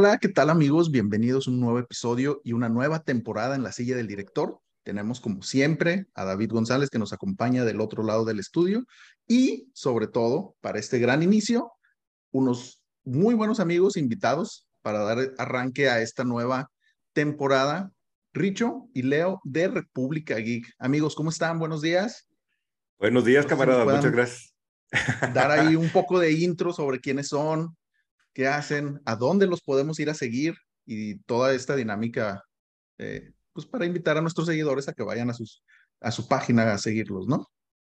Hola, ¿qué tal amigos? Bienvenidos a un nuevo episodio y una nueva temporada en la silla del director. Tenemos como siempre a David González que nos acompaña del otro lado del estudio y sobre todo para este gran inicio, unos muy buenos amigos invitados para dar arranque a esta nueva temporada. Richo y Leo de República Geek. Amigos, ¿cómo están? Buenos días. Buenos días, camarada. Muchas gracias. Dar ahí un poco de intro sobre quiénes son, qué hacen, a dónde los podemos ir a seguir y toda esta dinámica, eh, pues para invitar a nuestros seguidores a que vayan a, sus, a su página a seguirlos, ¿no?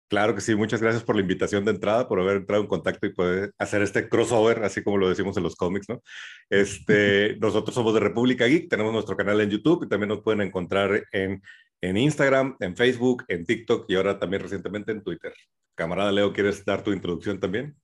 Claro que sí, muchas gracias por la invitación de entrada, por haber entrado en contacto y poder hacer este crossover, así como lo decimos en los cómics, ¿no? Este, nosotros somos de República Geek, tenemos nuestro canal en YouTube y también nos pueden encontrar en, en Instagram, en Facebook, en TikTok y ahora también recientemente en Twitter. Camarada Leo, ¿quieres dar tu introducción también?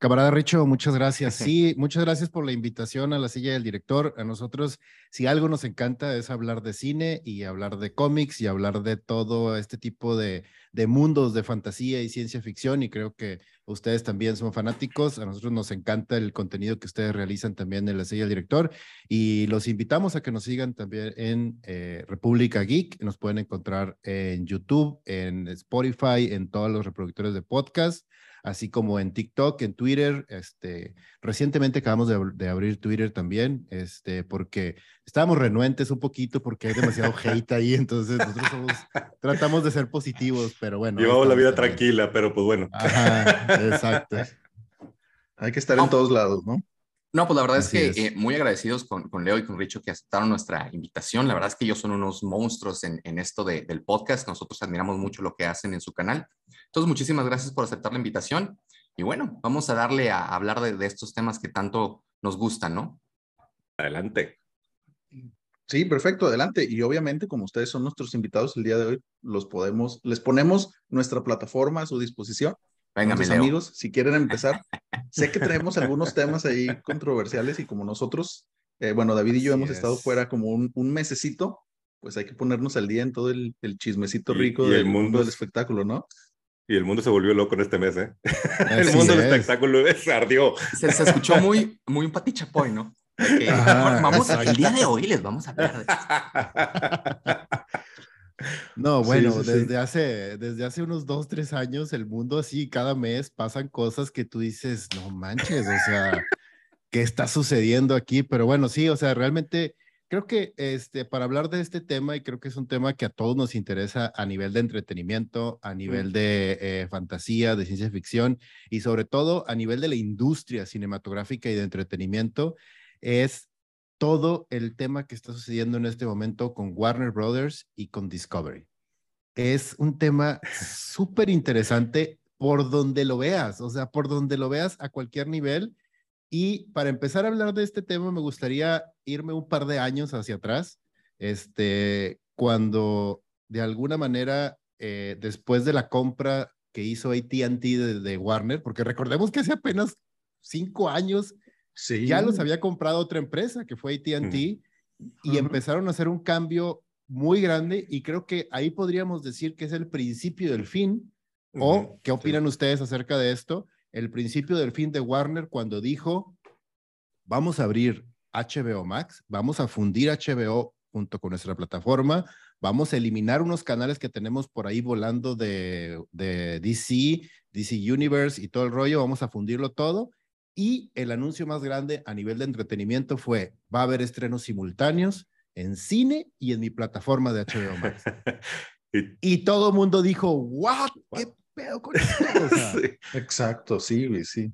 Camarada Richo, muchas gracias. Sí, muchas gracias por la invitación a la silla del director. A nosotros, si algo nos encanta es hablar de cine y hablar de cómics y hablar de todo este tipo de, de mundos de fantasía y ciencia ficción. Y creo que ustedes también son fanáticos. A nosotros nos encanta el contenido que ustedes realizan también en la silla del director. Y los invitamos a que nos sigan también en eh, República Geek. Nos pueden encontrar en YouTube, en Spotify, en todos los reproductores de podcast así como en TikTok, en Twitter. Este, recientemente acabamos de, abrir Twitter también, este, porque estábamos renuentes un poquito porque hay demasiado hate ahí, entonces nosotros tratamos de ser positivos, pero bueno. Llevamos la vida tranquila, pero pues bueno. exacto. hay que estar en todos lados, ¿no? No, pues la verdad es que eh, muy agradecidos con, con, Leo y con Richo que aceptaron nuestra invitación. La verdad es que ellos son unos monstruos en, en esto de, del podcast. Nosotros admiramos mucho lo que hacen en su canal. Entonces, muchísimas gracias por aceptar la invitación. Y bueno, vamos a darle a, hablar de, de, estos temas que tanto nos gustan, ¿no? Adelante. Sí, perfecto, adelante. Y obviamente, como ustedes son nuestros invitados el día de hoy, los podemos, les ponemos nuestra plataforma a su disposición Venga, mis amigos, si quieren empezar, sé que traemos algunos temas ahí controversiales y como nosotros, eh, bueno, David y yo hemos estado fuera como un, un, mesecito, pues hay que ponernos al día en todo el, el chismecito rico del mundo del espectáculo, ¿no? Y el mundo se volvió loco en este mes, ¿eh? el mundo del espectáculo se ardió. Se, se, escuchó muy, muy un patichapoy, ¿no? vamos, el día de hoy les vamos a hablar de No, bueno, desde, Hace, desde hace unos dos, tres años, el mundo así, cada mes pasan cosas que tú dices, no manches, o sea, ¿qué está sucediendo aquí? Pero bueno, sí, o sea, realmente creo que este, para hablar de este tema, y creo que es un tema que a todos nos interesa a nivel de entretenimiento, a nivel de eh, fantasía, de ciencia ficción, y sobre todo a nivel de la industria cinematográfica y de entretenimiento, es todo el tema que está sucediendo en este momento con Warner Brothers y con Discovery. Es un tema súper interesante por donde lo veas, o sea, por donde lo veas a cualquier nivel. Y para empezar a hablar de este tema, me gustaría irme un par de años hacia atrás, este, cuando de alguna manera, eh, después de la compra que hizo ATT de, de Warner, porque recordemos que hace apenas cinco años ya los había comprado otra empresa que fue ATT y empezaron a hacer un cambio muy grande y creo que ahí podríamos decir que es el principio del fin. ¿O qué opinan ustedes acerca de esto? El principio del fin de Warner cuando dijo, vamos a abrir HBO Max, vamos a fundir HBO junto con nuestra plataforma, vamos a eliminar unos canales que tenemos por ahí volando de, de DC, DC Universe y todo el rollo, vamos a fundirlo todo y el anuncio más grande a nivel de entretenimiento fue, va a haber estrenos simultáneos en cine y en mi plataforma de HBO Max. y, todo el mundo dijo, ¿what? ¿Qué pedo con esto? Exacto, sí, sí.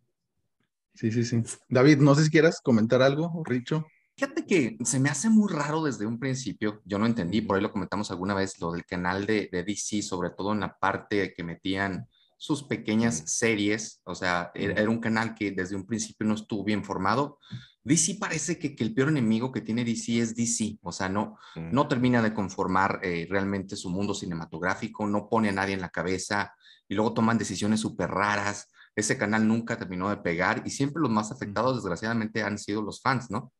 Sí, sí, sí. David, no sé si quieras comentar algo, Richo. Fíjate que se me hace muy raro desde un principio. Yo no entendí, por ahí lo comentamos alguna vez, lo del canal de, de DC, sobre todo en la parte que metían sus pequeñas series, o sea, era, un canal que desde un principio no estuvo bien formado. DC parece que, que, el peor enemigo que tiene DC es DC, o sea, no, no termina de conformar eh, realmente su mundo cinematográfico, no pone a nadie en la cabeza y luego toman decisiones súper raras. Ese canal nunca terminó de pegar y siempre los más afectados, desgraciadamente, han sido los fans, ¿no?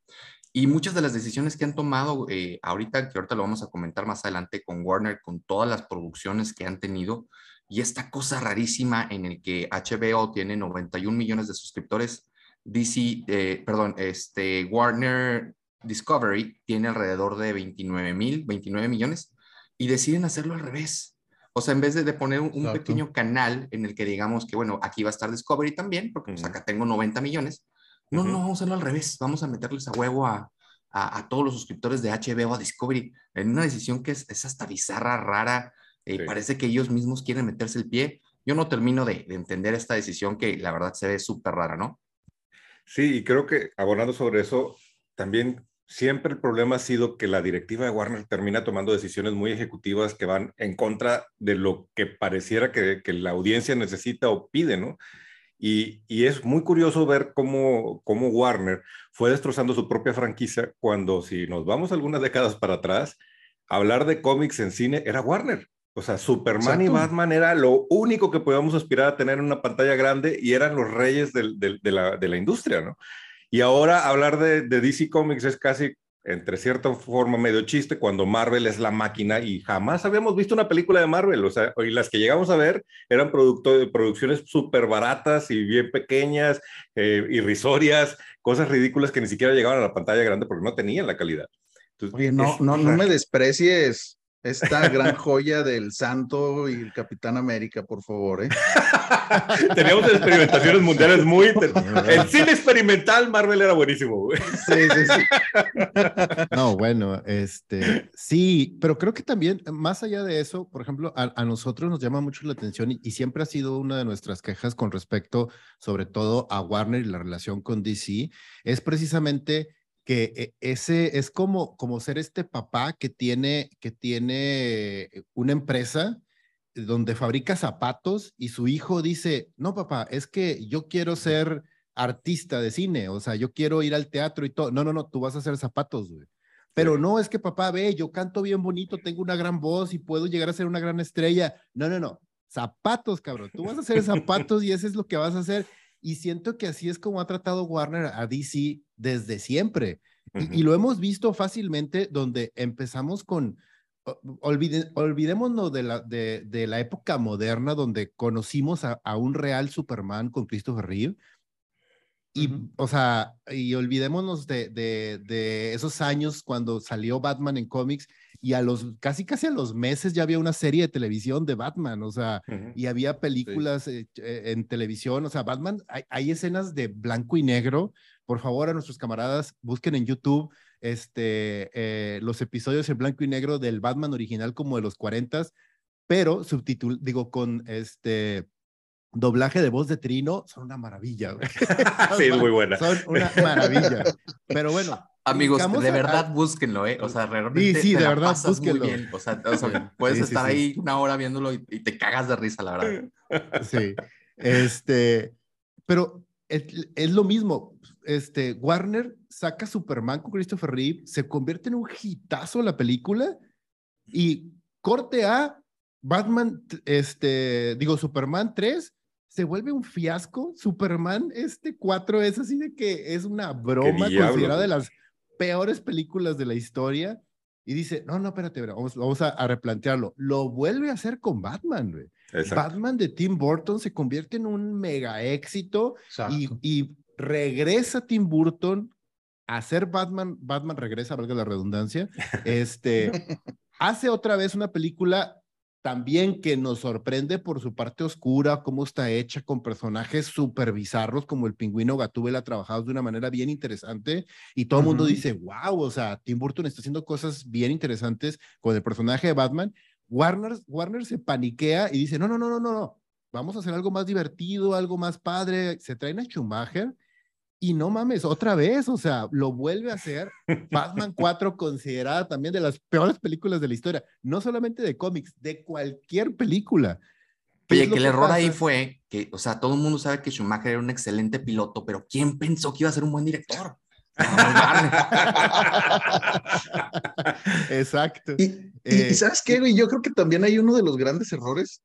Y muchas de las decisiones que han tomado eh, ahorita, que ahorita lo vamos a comentar más adelante con Warner, con todas las producciones que han tenido, y esta cosa rarísima en el que HBO tiene 91 millones de suscriptores, DC, eh, perdón, este, Warner Discovery tiene alrededor de 29 mil, 29 millones y deciden hacerlo al revés. O sea, en vez de, poner un, pequeño canal en el que digamos que, bueno, aquí va a estar Discovery también, porque pues, acá tengo 90 millones, no, no, vamos a hacerlo al revés, vamos a meterles a huevo a, a, todos los suscriptores de HBO a Discovery en una decisión que es, es hasta bizarra, rara, eh, parece que ellos mismos quieren meterse el pie. Yo no termino de, de entender esta decisión que la verdad se ve súper rara, ¿no? Sí, y creo que abonando sobre eso, también siempre el problema ha sido que la directiva de Warner termina tomando decisiones muy ejecutivas que van en contra de lo que pareciera que, que la audiencia necesita o pide, ¿no? Y, y, es muy curioso ver cómo, cómo Warner fue destrozando su propia franquicia cuando, si nos vamos algunas décadas para atrás, hablar de cómics en cine era Warner. O sea, Superman y Batman era lo único que podíamos aspirar a tener en una pantalla grande y eran los reyes de, la, de, la, industria, ¿no? Y ahora hablar de, DC Comics es casi, entre cierta forma, medio chiste cuando Marvel es la máquina y jamás habíamos visto una película de Marvel. O sea, y las que llegamos a ver eran producto, producciones súper baratas y bien pequeñas, eh, irrisorias, cosas ridículas que ni siquiera llegaban a la pantalla grande porque no tenían la calidad. Oye, no, no, no me desprecies esta gran joya del Santo y el Capitán América, por favor. ¿eh? Teníamos experimentaciones mundiales muy... El cine experimental Marvel era buenísimo. Sí, sí, sí. No, bueno, este, sí, pero creo que también, más allá de eso, por ejemplo, a, nosotros nos llama mucho la atención y, y, siempre ha sido una de nuestras quejas con respecto, sobre todo a Warner y la relación con DC, es precisamente que e, ese es como, como ser este papá que tiene, que tiene una empresa donde fabrica zapatos y su hijo dice, no papá, es que yo quiero ser artista de cine, o sea, yo quiero ir al teatro y todo. No, no, no, tú vas a hacer zapatos, güey. Pero no, es que papá, ve, yo canto bien bonito, tengo una gran voz y puedo llegar a ser una gran estrella. No, no, no, zapatos, cabrón. Tú vas a hacer zapatos y eso es lo que vas a hacer. Y siento que así es como ha tratado Warner a DC desde siempre. y, lo hemos visto fácilmente donde empezamos con, olvidémonos de la, de, de, la época moderna donde conocimos a, un real Superman con Christopher Reeve. Y, o sea, y olvidémonos de, de, de, esos años cuando salió Batman en cómics y a los, casi casi a los meses ya había una serie de televisión de Batman, o sea, y había películas eh, eh, en televisión, o sea, Batman, hay, escenas de blanco y negro, por favor a nuestros camaradas, busquen en YouTube este, eh, los episodios en blanco y negro del Batman original como de los 40, pero subtítulo, digo, con este doblaje de voz de Trino, son una maravilla. sí, muy buena. Son una maravilla. Pero bueno, Amigos, de verdad búsquenlo, ¿eh? O sea, realmente. Sí, sí, de verdad, búsquenlo. Muy bien. O sea, puedes estar ahí una hora viéndolo y, te cagas de risa, la verdad. Sí. Este, pero es, lo mismo. Este, Warner saca Superman con Christopher Reeve, se convierte en un hitazo la película y corte a Batman, este, digo, Superman 3 se vuelve un fiasco. Superman este 4 es así de que es una broma considerada de las peores películas de la historia y dice, no, no, espérate, vamos, vamos a, replantearlo. Lo vuelve a hacer con Batman, güey. Batman de Tim Burton se convierte en un mega éxito y, y, regresa Tim Burton a hacer Batman, Batman regresa, valga la redundancia, este, hace otra vez una película también que nos sorprende por su parte oscura, cómo está hecha con personajes súper bizarros como el pingüino Gatúbela trabajados de una manera bien interesante y todo el mundo dice, wow, o sea, Tim Burton está haciendo cosas bien interesantes con el personaje de Batman. Warner, Warner se paniquea y dice, no, no, no, no, no, no, vamos a hacer algo más divertido, algo más padre. Se traen a Schumacher y no mames, otra vez, o sea, lo vuelve a hacer. Batman 4 considerada también de las peores películas de la historia, no solamente de cómics, de cualquier película. Oye, que el error ahí fue que, o sea, todo el mundo sabe que Schumacher era un excelente piloto, pero ¿quién pensó que iba a ser un buen director? Exacto. Y, y, eh, ¿sabes qué, güey? Yo creo que también hay uno de los grandes errores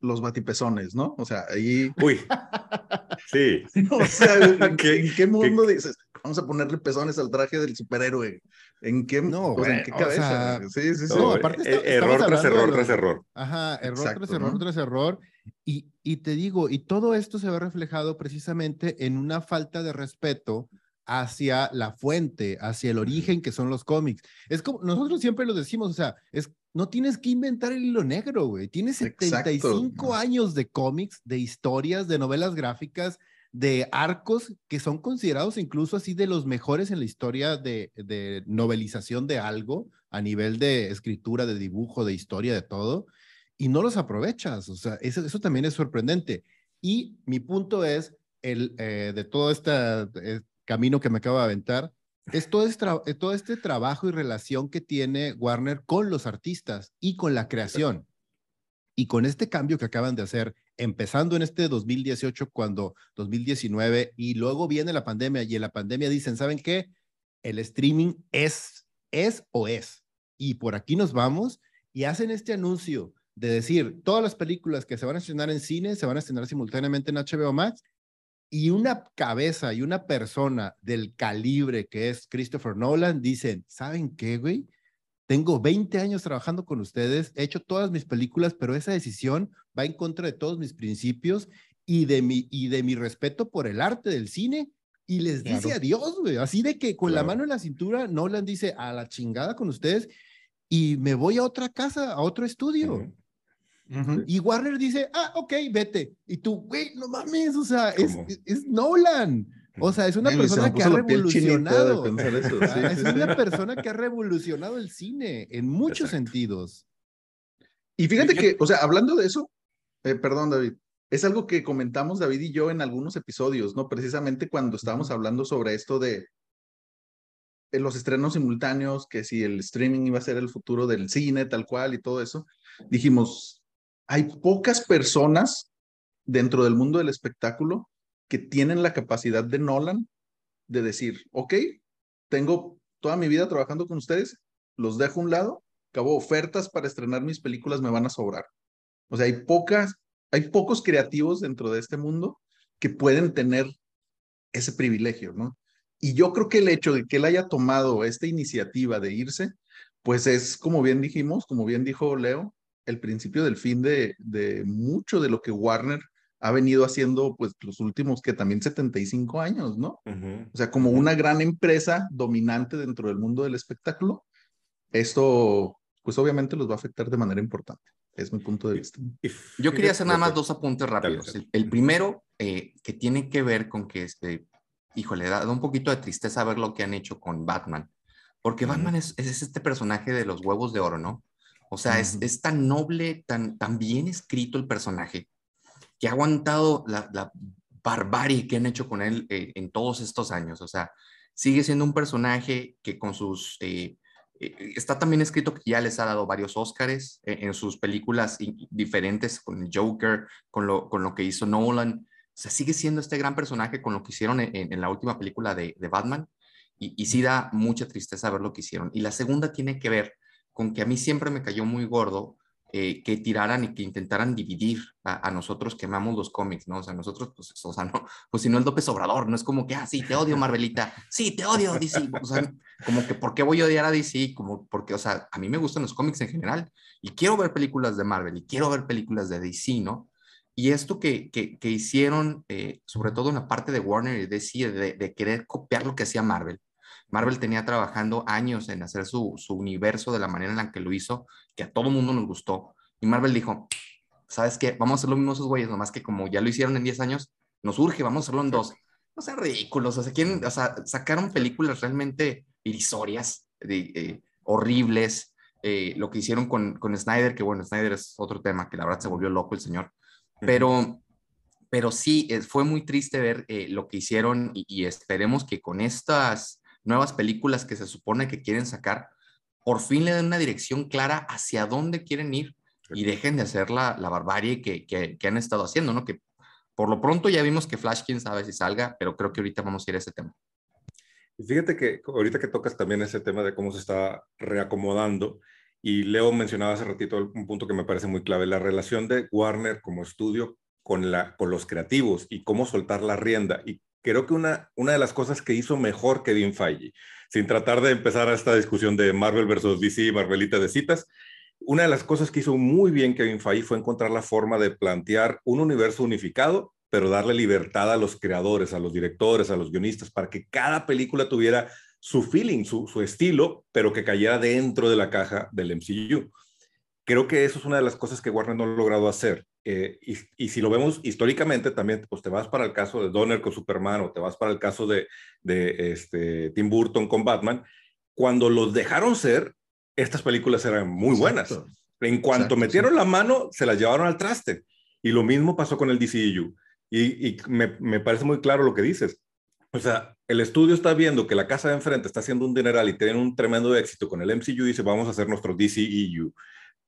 los batipezones, ¿no? O sea, ahí. Uy. Sí. o sea, ¿en qué, mundo dices? Vamos a ponerle pezones al traje del superhéroe. ¿En qué, no, ¿en qué cabeza? sí, sí, sí. No, aparte está, error tras error tras error. Ajá, error tras error tras error. Y, y te digo, y todo esto se ve reflejado precisamente en una falta de respeto hacia la fuente, hacia el origen que son los cómics. Es como, nosotros siempre lo decimos, o sea, es, no tienes que inventar el hilo negro, güey. Tienes 75 años de cómics, de historias, de novelas gráficas, de arcos que son considerados incluso así de los mejores en la historia de, de novelización de algo, a nivel de escritura, de dibujo, de historia, de todo, y no los aprovechas. O sea, eso, eso también es sorprendente. Y mi punto es, el, eh, de todo este, camino que me acabo de aventar, es todo, este, todo este trabajo y relación que tiene Warner con los artistas y con la creación. Y con este cambio que acaban de hacer, empezando en este 2018, cuando 2019, y luego viene la pandemia, y en la pandemia dicen, ¿saben qué? El streaming es, es o es. Y por aquí nos vamos y hacen este anuncio de decir, todas las películas que se van a estrenar en cine se van a estrenar simultáneamente en HBO Max y una cabeza y una persona del calibre que es Christopher Nolan dicen, ¿saben qué, güey? Tengo 20 años trabajando con ustedes, he hecho todas mis películas, pero esa decisión va en contra de todos mis principios y de mi, y de mi respeto por el arte del cine. Y les dice adiós, güey. Así de que con la mano en la cintura, Nolan dice a la chingada con ustedes y me voy a otra casa, a otro estudio. Y Warner dice, ah, ok, vete. Y tú, güey, no mames, o sea, es, es, Nolan. O sea, es una persona que ha revolucionado. es una persona que ha revolucionado el cine en muchos sentidos. Y fíjate que, o sea, hablando de eso, eh, perdón, David, es algo que comentamos David y yo en algunos episodios, ¿no? Precisamente cuando estábamos hablando sobre esto de los estrenos simultáneos, que si el streaming iba a ser el futuro del cine, tal cual y todo eso, dijimos, hay pocas personas dentro del mundo del espectáculo que tienen la capacidad de Nolan de decir, ok, tengo toda mi vida trabajando con ustedes, los dejo a un lado, acabo ofertas para estrenar mis películas me van a sobrar. O sea, hay pocas, hay pocos creativos dentro de este mundo que pueden tener ese privilegio, ¿no? Y yo creo que el hecho de que él haya tomado esta iniciativa de irse, pues es, como bien dijimos, como bien dijo Leo, el principio del fin de, de mucho de lo que Warner ha venido haciendo pues los últimos que también 75 años, ¿no? O sea, como una gran empresa dominante dentro del mundo del espectáculo, esto pues obviamente los va a afectar de manera importante. Es mi punto de vista. Yo quería hacer nada más dos apuntes rápidos. El, primero, eh, que tiene que ver con que, este, híjole, da, un poquito de tristeza ver lo que han hecho con Batman, porque Batman es, es, este personaje de los huevos de oro, ¿no? O sea, es, es, tan noble, tan, tan bien escrito el personaje, que ha aguantado la, la barbarie que han hecho con él eh, en todos estos años. O sea, sigue siendo un personaje que con sus... Eh, eh, está también escrito que ya les ha dado varios Óscares en sus películas diferentes, con Joker, con lo, con lo que hizo Nolan. O sea, sigue siendo este gran personaje con lo que hicieron en, en la última película de, de Batman. Y, y sí da mucha tristeza ver lo que hicieron. Y la segunda tiene que ver con que a mí siempre me cayó muy gordo eh, que tiraran y que intentaran dividir a, nosotros que amamos los cómics, ¿no? O sea, nosotros, pues, o sea, no, pues si no es López Obrador, no es como que, ah, sí, te odio, Marvelita, sí, te odio, DC, o sea, como que, ¿por qué voy a odiar a DC? Como, porque, o sea, a mí me gustan los cómics en general y quiero ver películas de Marvel y quiero ver películas de DC, ¿no? Y esto que, que, que hicieron, eh, sobre todo en la parte de Warner y DC, de, de querer copiar lo que hacía Marvel, Marvel tenía trabajando años en hacer su, universo de la manera en la que lo hizo, que a todo mundo nos gustó. Y Marvel dijo, ¿sabes qué? Vamos a hacer lo mismo esos güeyes, nomás que como ya lo hicieron en 10 años, nos urge, vamos a hacerlo en dos. No sean ridículos, o sea, quieren, o sea sacaron películas realmente irisorias, eh, horribles, eh, lo que hicieron con, con Snyder, que bueno, Snyder es otro tema, que la verdad se volvió loco el señor, pero, pero sí, eh, fue muy triste ver lo que hicieron y, esperemos que con estas nuevas películas que se supone que quieren sacar, por fin le den una dirección clara hacia dónde quieren ir y dejen de hacer la, la barbarie que, que, han estado haciendo, ¿no? Que por lo pronto ya vimos que Flash, quién sabe si salga, pero creo que ahorita vamos a ir a ese tema. Y fíjate que ahorita que tocas también ese tema de cómo se está reacomodando, y Leo mencionaba hace ratito un punto que me parece muy clave, la relación de Warner como estudio con, la, con los creativos y cómo soltar la rienda y creo que una, una de las cosas que hizo mejor Kevin Feige, sin tratar de empezar esta discusión de Marvel versus DC, Marvelita de citas, una de las cosas que hizo muy bien Kevin Feige fue encontrar la forma de plantear un universo unificado, pero darle libertad a los creadores, a los directores, a los guionistas, para que cada película tuviera su feeling, su, su estilo, pero que cayera dentro de la caja del MCU. Creo que eso es una de las cosas que Warner no ha logrado hacer. Eh, y, y, si lo vemos históricamente también, pues te vas para el caso de Donner con Superman o te vas para el caso de, de este, Tim Burton con Batman, cuando los dejaron ser, estas películas eran muy buenas. En cuanto Exacto, metieron sí. la mano, se las llevaron al traste. Y lo mismo pasó con el DCU. Y, y me, me, parece muy claro lo que dices. O sea, el estudio está viendo que la casa de enfrente está haciendo un dineral y tienen un tremendo éxito con el MCU y dice, vamos a hacer nuestro DCEU,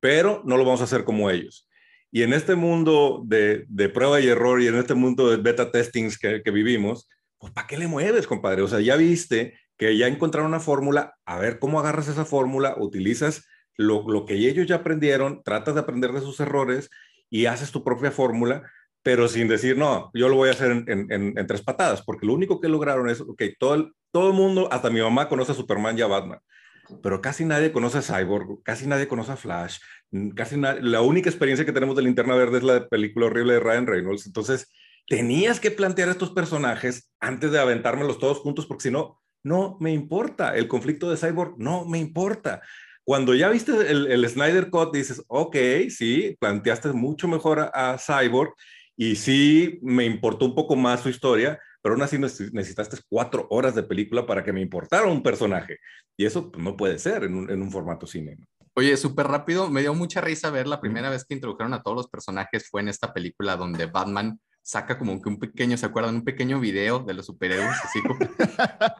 pero no lo vamos a hacer como ellos. Y en este mundo de, de prueba y error y en este mundo de beta testings que, vivimos, pues ¿para qué le mueves, compadre? O sea, ya viste que ya encontraron una fórmula, a ver cómo agarras esa fórmula, utilizas lo, lo, que ellos ya aprendieron, tratas de aprender de sus errores y haces tu propia fórmula, pero sin decir, no, yo lo voy a hacer en tres patadas, porque lo único que lograron es, ok, todo el, todo el mundo, hasta mi mamá conoce a Superman y a Batman, pero casi nadie conoce a Cyborg, casi nadie conoce a Flash, casi la única experiencia que tenemos de Linterna Verde es la película horrible de Ryan Reynolds, entonces tenías que plantear estos personajes antes de aventármelos todos juntos, porque si no, no me importa. El conflicto de Cyborg no me importa. Cuando ya viste el, el Snyder Cut, dices, ok, sí, planteaste mucho mejor a, Cyborg y sí me importó un poco más su historia, pero aún así necesitaste cuatro horas de película para que me importara un personaje. Y eso pues, no puede ser en un, en un formato cine. Oye, súper rápido, me dio mucha risa ver la primera vez que introdujeron a todos los personajes fue en esta película donde Batman saca como que un pequeño, ¿se acuerdan? Un pequeño video de los superhéroes. Así como...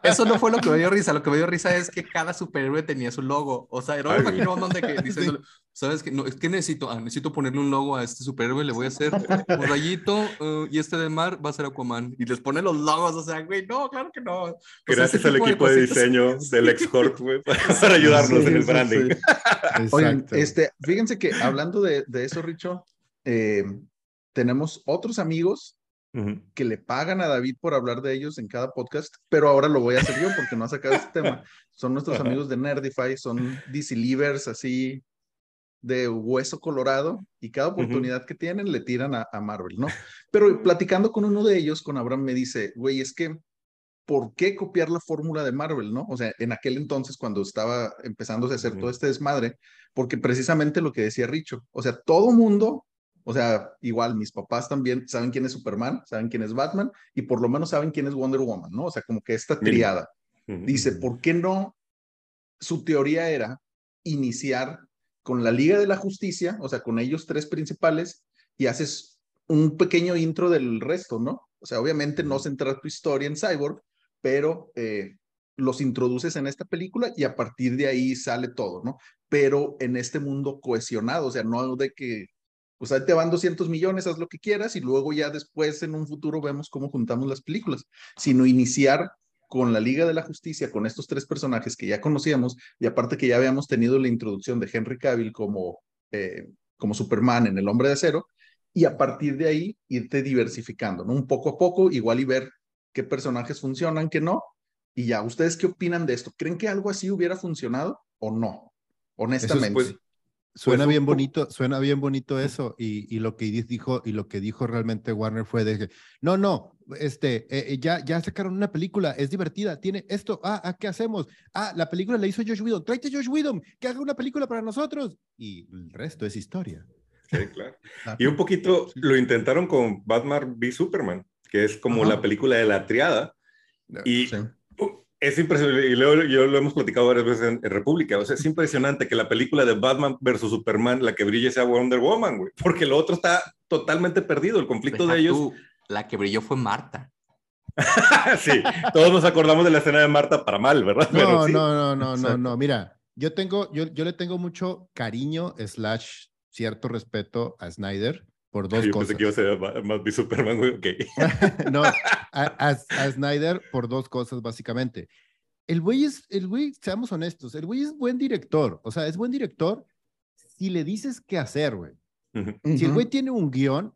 Eso no fue lo que me dio risa. Lo que me dio risa es que cada superhéroe tenía su logo. O sea, no me imagino donde que dice, sí. ¿Sabes qué? No, es que necesito, ah, necesito ponerle un logo a este superhéroe, le voy a hacer un rayito uh, y este de mar va a ser Aquaman. Y les pone los logos, o sea, güey, no, claro que no. O Gracias sea, al equipo de, de diseño del Excorp, güey, para ayudarnos sí, en el branding. Oigan, este, fíjense que hablando de, de eso, Richo, eh, tenemos otros amigos uh -huh. que le pagan a David por hablar de ellos en cada podcast, pero ahora lo voy a hacer yo porque no ha sacado este tema. Son nuestros uh -huh. amigos de Nerdify, son DC Livers así de hueso colorado y cada oportunidad uh -huh. que tienen le tiran a, a, Marvel, ¿no? Pero platicando con uno de ellos, con Abraham, me dice, güey, es que, ¿por qué copiar la fórmula de Marvel, no? O sea, en aquel entonces, cuando estaba empezándose a hacer todo este desmadre, porque precisamente lo que decía Richo, o sea, todo mundo o sea, igual mis papás también saben quién es Superman, saben quién es Batman y por lo menos saben quién es Wonder Woman, ¿no? O sea, como que esta triada. Dice, ¿por qué no? Su teoría era iniciar con la Liga de la Justicia, o sea, con ellos tres principales y haces un pequeño intro del resto, ¿no? O sea, obviamente no centrar tu historia en Cyborg, pero eh, los introduces en esta película y a partir de ahí sale todo, ¿no? Pero en este mundo cohesionado, o sea, no de que o sea, te van 200 millones, haz lo que quieras y luego ya después en un futuro vemos cómo juntamos las películas, sino iniciar con la Liga de la Justicia, con estos tres personajes que ya conocíamos y aparte que ya habíamos tenido la introducción de Henry Cavill como, eh, como Superman en El Hombre de Acero y a partir de ahí irte diversificando, ¿no? Un poco a poco, igual y ver qué personajes funcionan, qué no. Y ya, ¿ustedes qué opinan de esto? ¿Creen que algo así hubiera funcionado o no? Honestamente. Pues, Suena bien bonito, suena bien bonito eso y, y, lo que dijo y lo que dijo realmente Warner fue de no, no, este, eh, ya, ya sacaron una película, es divertida, tiene esto, ah, ah, ¿qué hacemos? Ah, la película la hizo Josh Whedon, tráete Josh Whedon, que haga una película para nosotros y el resto es historia. Sí, claro. Y un poquito lo intentaron con Batman v Superman, que es como Ajá. la película de la triada y sí es impresionante, y luego yo lo hemos platicado varias veces en, en, República, o sea, es impresionante que la película de Batman versus Superman, la que brille sea Wonder Woman, güey, porque lo otro está totalmente perdido, el conflicto Deja de ellos. Tú, la que brilló fue Marta. sí, todos nos acordamos de la escena de Marta para mal, ¿verdad? No, Pero sí. no, no, no, no, no, mira, yo tengo, yo, yo le tengo mucho cariño, slash, cierto respeto a Snyder, por dos Yo cosas. Pensé que iba a ser más, más Superman, güey, ok. no, a, a, a, Snyder por dos cosas, básicamente. El güey es, el güey, seamos honestos, el güey es buen director, o sea, es buen director si le dices qué hacer, güey. Uh -huh. Si el güey tiene un guion,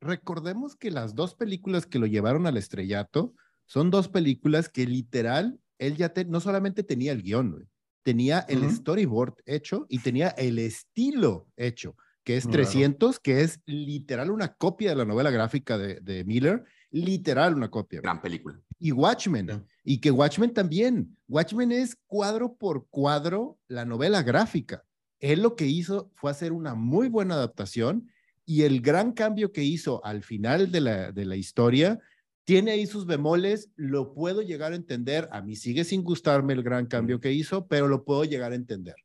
recordemos que las dos películas que lo llevaron al estrellato son dos películas que literal, él ya no solamente tenía el guion, tenía el storyboard hecho y tenía el estilo hecho, que es 300, que es literal una copia de la novela gráfica de, de Miller, literal una copia. Gran película. Y Watchmen, y que Watchmen también, Watchmen es cuadro por cuadro la novela gráfica. Él lo que hizo fue hacer una muy buena adaptación y el gran cambio que hizo al final de la, de la historia tiene ahí sus bemoles, lo puedo llegar a entender. A mí sigue sin gustarme el gran cambio que hizo, pero lo puedo llegar a entender.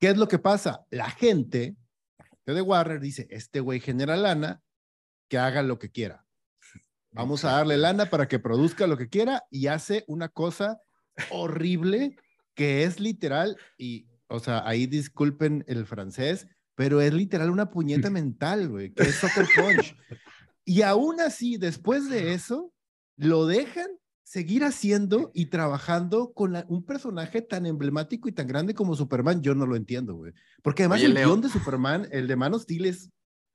¿Qué es lo que pasa? La gente, la gente de Warner dice, este güey genera lana, que haga lo que quiera. Vamos a darle lana para que produzca lo que quiera y hace una cosa horrible que es literal y, o sea, ahí disculpen el francés, pero es literal una puñeta mental, güey, que es Soccer Punch. Y aún así, después de eso, lo dejan seguir haciendo y trabajando con un personaje tan emblemático y tan grande como Superman. Yo no lo entiendo, güey. Porque además el guion de Superman, el de Man of Steel, es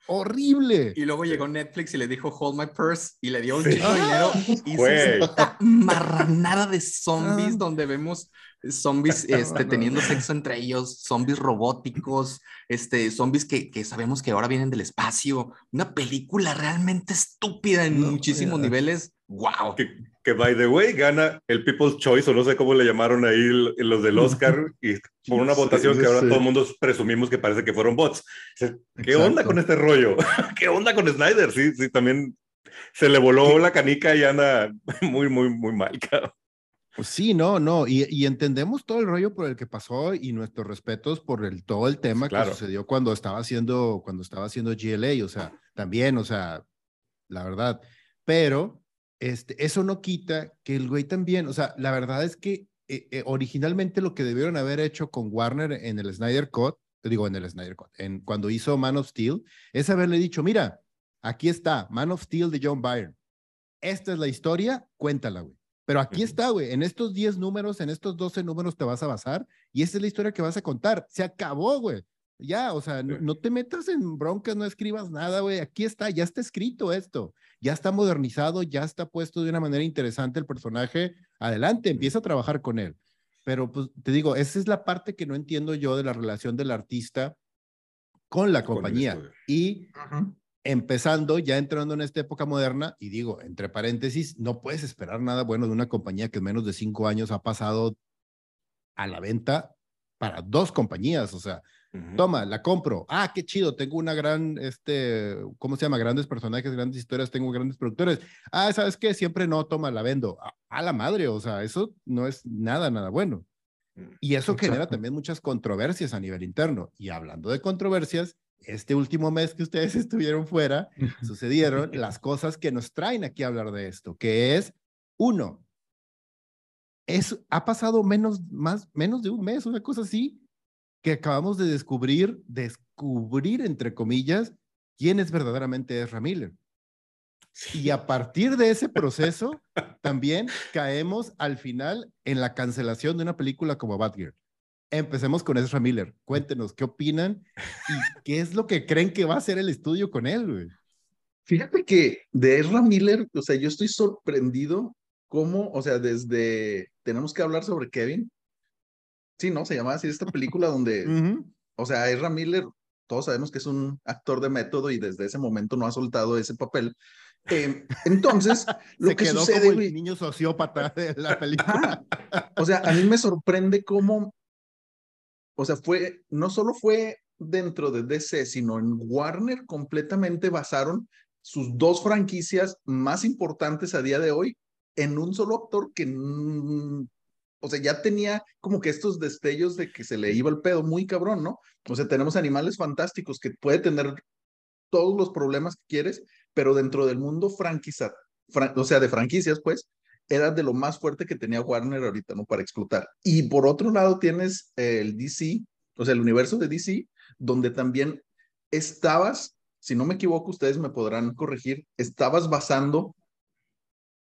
horrible. Y luego llegó Netflix y le dijo Hold My Purse y le dio un chico de dinero y se esta marranada de zombies ah. donde vemos zombies este, teniendo sexo entre ellos, zombies robóticos, este, zombies que, que, sabemos que ahora vienen del espacio. Una película realmente estúpida en muchísimos niveles. ¡Wow! Que, que, by the way, gana el People's Choice, o no sé cómo le llamaron ahí los del Oscar, y por una votación que ahora todo el mundo presumimos que parece que fueron bots. ¿Qué onda con este rollo? ¿Qué onda con Snyder? Sí, sí, también se le voló la canica y anda muy, muy, muy mal, cabrón. Pues sí, no, no, y, entendemos todo el rollo por el que pasó y nuestros respetos por el, todo el tema que sucedió cuando estaba haciendo, cuando estaba haciendo GLA, o sea, también, o sea, la verdad, pero este, eso no quita que el güey también, o sea, la verdad es que eh, eh, originalmente lo que debieron haber hecho con Warner en el Snyder Cut, digo en el Snyder Cut, en, cuando hizo Man of Steel, es haberle dicho, mira, aquí está, Man of Steel de John Byrne, esta es la historia, cuéntala, güey pero aquí está, güey. En estos 10 números, en estos 12 números te vas a basar y esa es la historia que vas a contar. Se acabó, güey. Ya, o sea, no, te metas en broncas, no escribas nada, güey. Aquí está, ya está escrito esto. Ya está modernizado, ya está puesto de una manera interesante el personaje. Adelante, empieza a trabajar con él. Pero pues te digo, esa es la parte que no entiendo yo de la relación del artista con la compañía. y empezando, ya entrando en esta época moderna, y digo, entre paréntesis, no puedes esperar nada bueno de una compañía que en menos de cinco años ha pasado a la venta para dos compañías, o sea, toma, la compro, ah, qué chido, tengo una gran, este, ¿cómo se llama? Grandes personajes, grandes historias, tengo grandes productores, ah, ¿sabes qué? Siempre no, toma, la vendo, a, la madre, o sea, eso no es nada, nada bueno. Mm, y eso genera también muchas controversias a nivel interno. Y hablando de controversias, este último mes que ustedes estuvieron fuera, sucedieron las cosas que nos traen aquí a hablar de esto, que es, uno, es, ha pasado menos, más, menos de un mes, una cosa así, que acabamos de descubrir, descubrir, entre comillas, quién es verdaderamente Ezra Miller. Y a partir de ese proceso, también caemos al final en la cancelación de una película como Batgirl. Empecemos con Ezra Miller. Cuéntenos qué opinan y qué es lo que creen que va a hacer el estudio con él, güey. Fíjate que de Ezra Miller, o sea, yo estoy sorprendido cómo, o sea, desde tenemos que hablar sobre Kevin. Sí, ¿no? Se llama así esta película donde, o sea, Ezra Miller, todos sabemos que es un actor de método y desde ese momento no ha soltado ese papel. Eh, entonces, lo Se que quedó sucede, como el niño sociópata de la película. o sea, a mí me sorprende cómo o sea, fue, no solo fue dentro de DC, sino en Warner completamente basaron sus dos franquicias más importantes a día de hoy en un solo actor que, o sea, ya tenía como que estos destellos de que se le iba el pedo muy cabrón, ¿no? O sea, tenemos animales fantásticos que puede tener todos los problemas que quieres, pero dentro del mundo franquicia, o sea, de franquicias, pues, era de lo más fuerte que tenía Warner ahorita, ¿no? Para explotar. Y por otro lado tienes el DC, o sea, el universo de DC, donde también estabas, si no me equivoco, ustedes me podrán corregir, estabas basando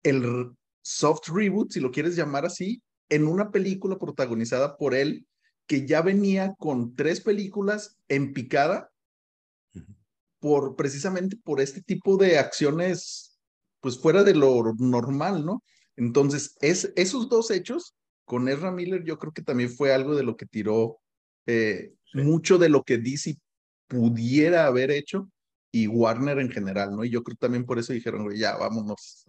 el soft reboot, si lo quieres llamar así, en una película protagonizada por él que ya venía con tres películas en picada por precisamente por este tipo de acciones pues fuera de lo normal, ¿no? Entonces, es, esos dos hechos con Ezra Miller yo creo que también fue algo de lo que tiró eh, mucho de lo que DC pudiera haber hecho y Warner en general, ¿no? Y yo creo también por eso dijeron, ya, vámonos,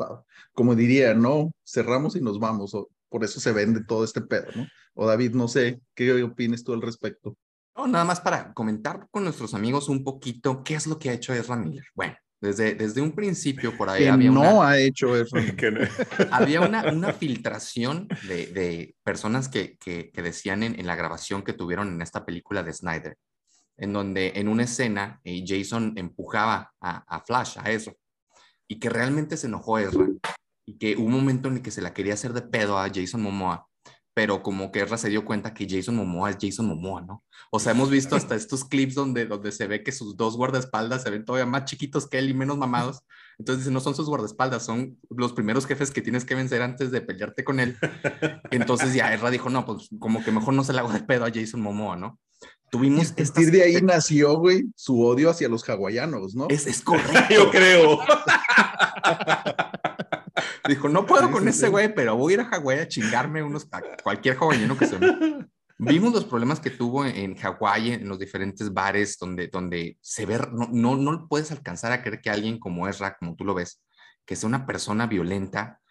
como diría, ¿no? Cerramos y nos vamos, o por eso se vende todo este pedo, ¿no? O David, no sé, ¿qué opinas tú al respecto? No, nada más para comentar con nuestros amigos un poquito qué es lo que ha hecho Ezra Miller. Bueno, desde, desde un principio por ahí había no ha hecho eso. había una, una filtración de, de personas que, que, que decían en, en, la grabación que tuvieron en esta película de Snyder, en donde en una escena eh, Jason empujaba a, a, Flash, a Ezra, y que realmente se enojó Ezra, y que hubo un momento en el que se la quería hacer de pedo a Jason Momoa, pero como que Ezra se dio cuenta que Jason Momoa es Jason Momoa, ¿no? O sea, hemos visto hasta estos clips donde, donde se ve que sus dos guardaespaldas se ven todavía más chiquitos que él y menos mamados. Entonces, no son sus guardaespaldas, son los primeros jefes que tienes que vencer antes de pelearte con él. Entonces ya Ezra dijo, no, pues como que mejor no se le hago de pedo a Jason Momoa, ¿no? Tuvimos a partir de ahí nació, güey, su odio hacia los hawaianos, ¿no? Es, es correcto. Yo creo. Dijo, no puedo con ese güey, pero voy a ir a Hawái a chingarme unos, a cualquier hawaiano que se me... Vimos los problemas que tuvo en Hawái, en los diferentes bares donde, donde se ve, no, no, no puedes alcanzar a creer que alguien como Ezra, como tú lo ves, que sea una persona violenta,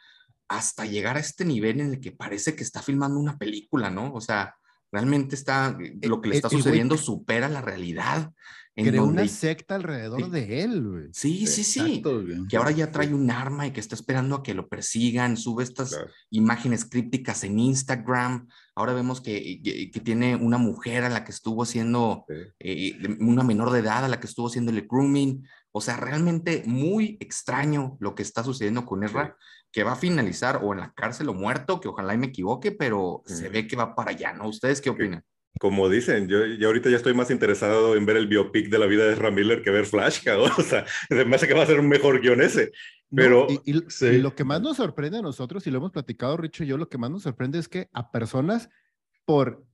hasta llegar a este nivel en el que parece que está filmando una película, ¿no? O sea, realmente está, lo que le está sucediendo supera la realidad. En Creó donde... una secta alrededor sí. de él, güey. Sí, sí, sí. Exacto, que ahora ya trae un arma y que está esperando a que lo persigan, sube estas claro. imágenes crípticas en Instagram. Ahora vemos que, que, que, tiene una mujer a la que estuvo haciendo, sí. eh, una menor de edad a la que estuvo haciendo el grooming. O sea, realmente muy extraño lo que está sucediendo con Ezra, sí. que va a finalizar o en la cárcel o muerto, que ojalá y me equivoque, pero se ve que va para allá, ¿no? ¿Ustedes qué opinan? Como dicen, yo, yo, ahorita ya estoy más interesado en ver el biopic de la vida de Ram Miller que ver Flash, cabrón. O sea, me hace que va a ser un mejor guion ese. Pero no, y, y, sí. y, lo que más nos sorprende a nosotros, y lo hemos platicado Richo y yo, lo que más nos sorprende es que a personas por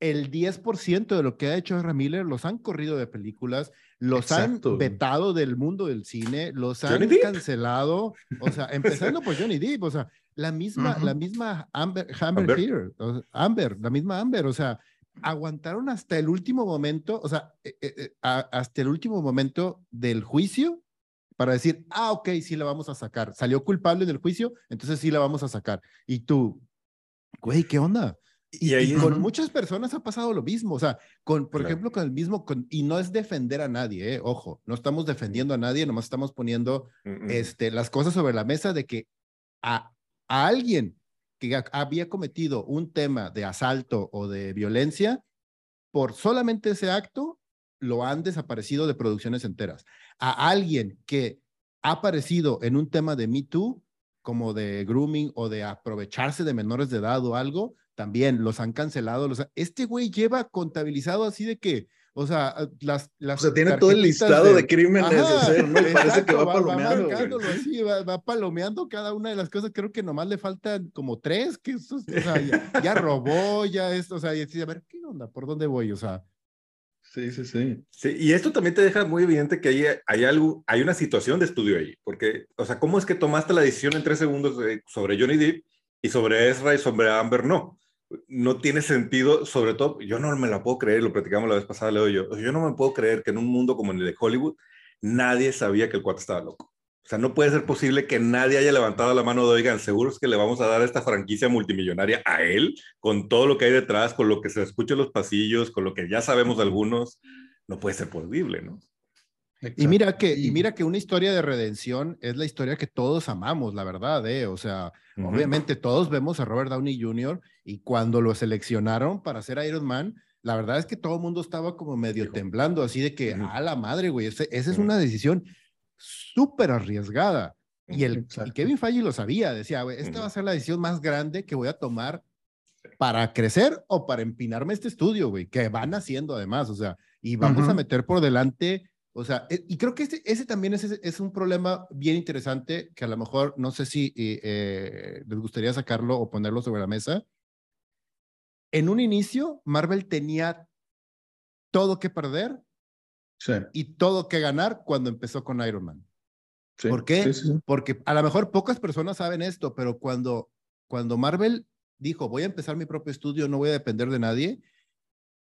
el 10% de lo que ha hecho Ram Miller los han corrido de películas, los Exacto. han vetado del mundo del cine, los han Johnny cancelado, Deep? o sea, empezando por Johnny Depp, o sea, la misma, uh -huh. la misma Amber, Amber, Amber. Here, Amber, la misma Amber, o sea, aguantaron hasta el último momento, o sea, eh, eh, a, hasta el último momento del juicio para decir, ah, ok, sí la vamos a sacar. Salió culpable en el juicio, entonces sí la vamos a sacar. Y tú, güey, ¿qué onda? Y, y, ahí, y con uh -huh. muchas personas ha pasado lo mismo, o sea, con, por claro. ejemplo, con el mismo, con, y no es defender a nadie, eh, ojo, no estamos defendiendo a nadie, nomás estamos poniendo uh -huh. este, las cosas sobre la mesa de que a, a alguien había cometido un tema de asalto o de violencia, por solamente ese acto lo han desaparecido de producciones enteras. A alguien que ha aparecido en un tema de Me Too, como de grooming o de aprovecharse de menores de edad o algo, también los han cancelado. Este güey lleva contabilizado así de que o sea, las, las o sea, tiene todo el listado de, de crímenes Ajá, de hacer, ¿no? Y parece que va, va palomeando. Va, así, va, va, palomeando cada una de las cosas. Creo que nomás le faltan como tres, que eso, o sea, ya, ya, robó, ya esto, o sea, y así, a ver, ¿qué onda? ¿Por dónde voy? O sea. Sí, sí, sí. sí y esto también te deja muy evidente que hay, hay algo, hay una situación de estudio ahí, porque, o sea, ¿cómo es que tomaste la decisión en tres segundos de, sobre Johnny Depp y sobre Ezra y sobre Amber no? No tiene sentido, sobre todo, yo no me la puedo creer, lo platicamos la vez pasada, Leo yo, yo no me puedo creer que en un mundo como el de Hollywood, nadie sabía que el cuate estaba loco. O sea, no puede ser posible que nadie haya levantado la mano de, oigan, seguros que le vamos a dar esta franquicia multimillonaria a él, con todo lo que hay detrás, con lo que se escucha en los pasillos, con lo que ya sabemos de algunos, no puede ser posible, ¿no? Exacto. Y mira que, y mira que una historia de redención es la historia que todos amamos, la verdad, ¿eh? O sea, uh -huh. obviamente todos vemos a Robert Downey Jr. y cuando lo seleccionaron para ser Iron Man, la verdad es que todo el mundo estaba como medio Hijo. temblando, así de que, uh -huh. a la madre, güey, esa es una decisión súper arriesgada. Y el Kevin Feige lo sabía, decía, güey, esta va a ser la decisión más grande que voy a tomar para crecer o para empinarme este estudio, güey, que van haciendo además, o sea, y vamos a meter por delante o sea, eh, y creo que ese, ese también es, es, un problema bien interesante que a lo mejor no sé si eh, eh, les gustaría sacarlo o ponerlo sobre la mesa. En un inicio, Marvel tenía todo que perder sí. y todo que ganar cuando empezó con Iron Man. ¿Por qué? Porque a lo mejor pocas personas saben esto, pero cuando, cuando Marvel dijo, voy a empezar mi propio estudio, no voy a depender de nadie,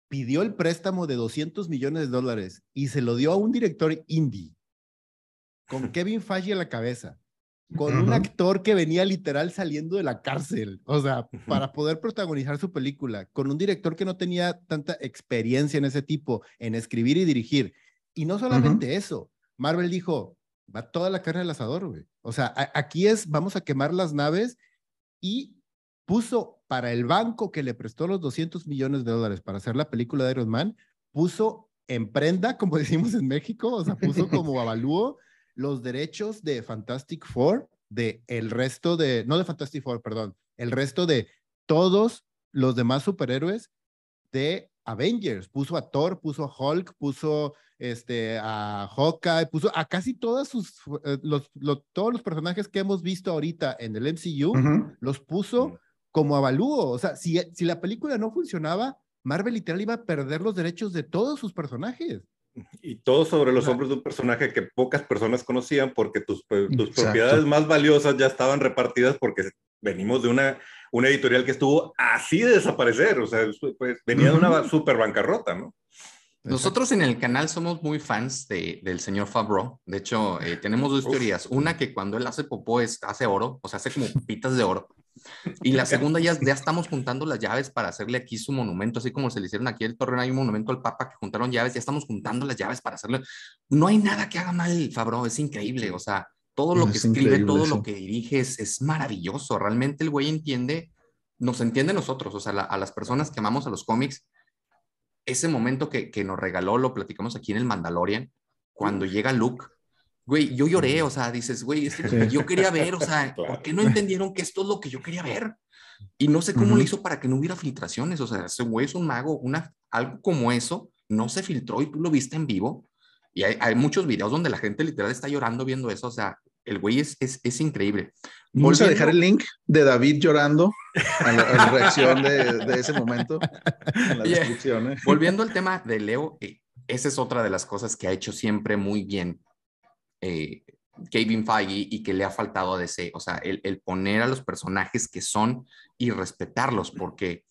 pidió el préstamo de 200 millones de dólares y se lo dio a un director indie, con Kevin Feige a la cabeza, con un actor que venía literal saliendo de la cárcel, o sea, para poder protagonizar su película, con un director que no tenía tanta experiencia en ese tipo, en escribir y dirigir. Y no solamente eso, Marvel dijo, va toda la carne al asador, güey. O sea, aquí es, vamos a quemar las naves y puso para el banco que le prestó los 200 millones de dólares para hacer la película de Iron Man, puso en prenda, como decimos en México, o sea, puso como avalúo los derechos de Fantastic Four, de el resto de, no de Fantastic Four, perdón, el resto de todos los demás superhéroes de Avengers. Puso a Thor, puso a Hulk, puso este, a Hawkeye, puso a casi todos sus, eh, los, todos los personajes que hemos visto ahorita en el MCU, los puso como avalúo. O sea, si, si la película no funcionaba, Marvel literal iba a perder los derechos de todos sus personajes. Y todo sobre los hombros de un personaje que pocas personas conocían porque tus, tus propiedades más valiosas ya estaban repartidas porque venimos de una, una editorial que estuvo así de desaparecer, o sea, pues, venía de una super bancarrota, ¿no? Nosotros en el canal somos muy fans de, del señor Favreau. De hecho, eh, tenemos dos teorías. Una que cuando él hace popó es, hace oro, o sea, hace como pitas de oro. Y la segunda, ya, ya estamos juntando las llaves para hacerle aquí su monumento, así como se le hicieron aquí el Torreón, hay un monumento al Papa que juntaron llaves, ya estamos juntando las llaves para hacerle. No hay nada que haga mal, Favreau, es increíble, o sea, todo lo que escribe, todo lo que dirige es, maravilloso. Realmente el güey entiende, nos entiende nosotros, o sea, a las personas que amamos a los cómics, ese momento que, que nos regaló, lo platicamos aquí en el Mandalorian, cuando llega Luke, güey, yo lloré, o sea, dices, güey, esto es lo que yo quería ver, o sea, ¿por qué no entendieron que esto es lo que yo quería ver? Y no sé cómo lo hizo para que no hubiera filtraciones, o sea, ese güey es un mago, una, algo como eso no se filtró y tú lo viste en vivo. Y hay, hay, muchos videos donde la gente literal está llorando viendo eso, o sea, el güey es, es, es increíble. Vamos a dejar el link de David llorando a la, reacción de, de, ese momento en la descripción. ¿eh? Volviendo al tema de Leo, eh, esa es otra de las cosas que ha hecho siempre muy bien eh, Kevin Feige y que le ha faltado a DC. O sea, el, el, poner a los personajes que son y respetarlos, porque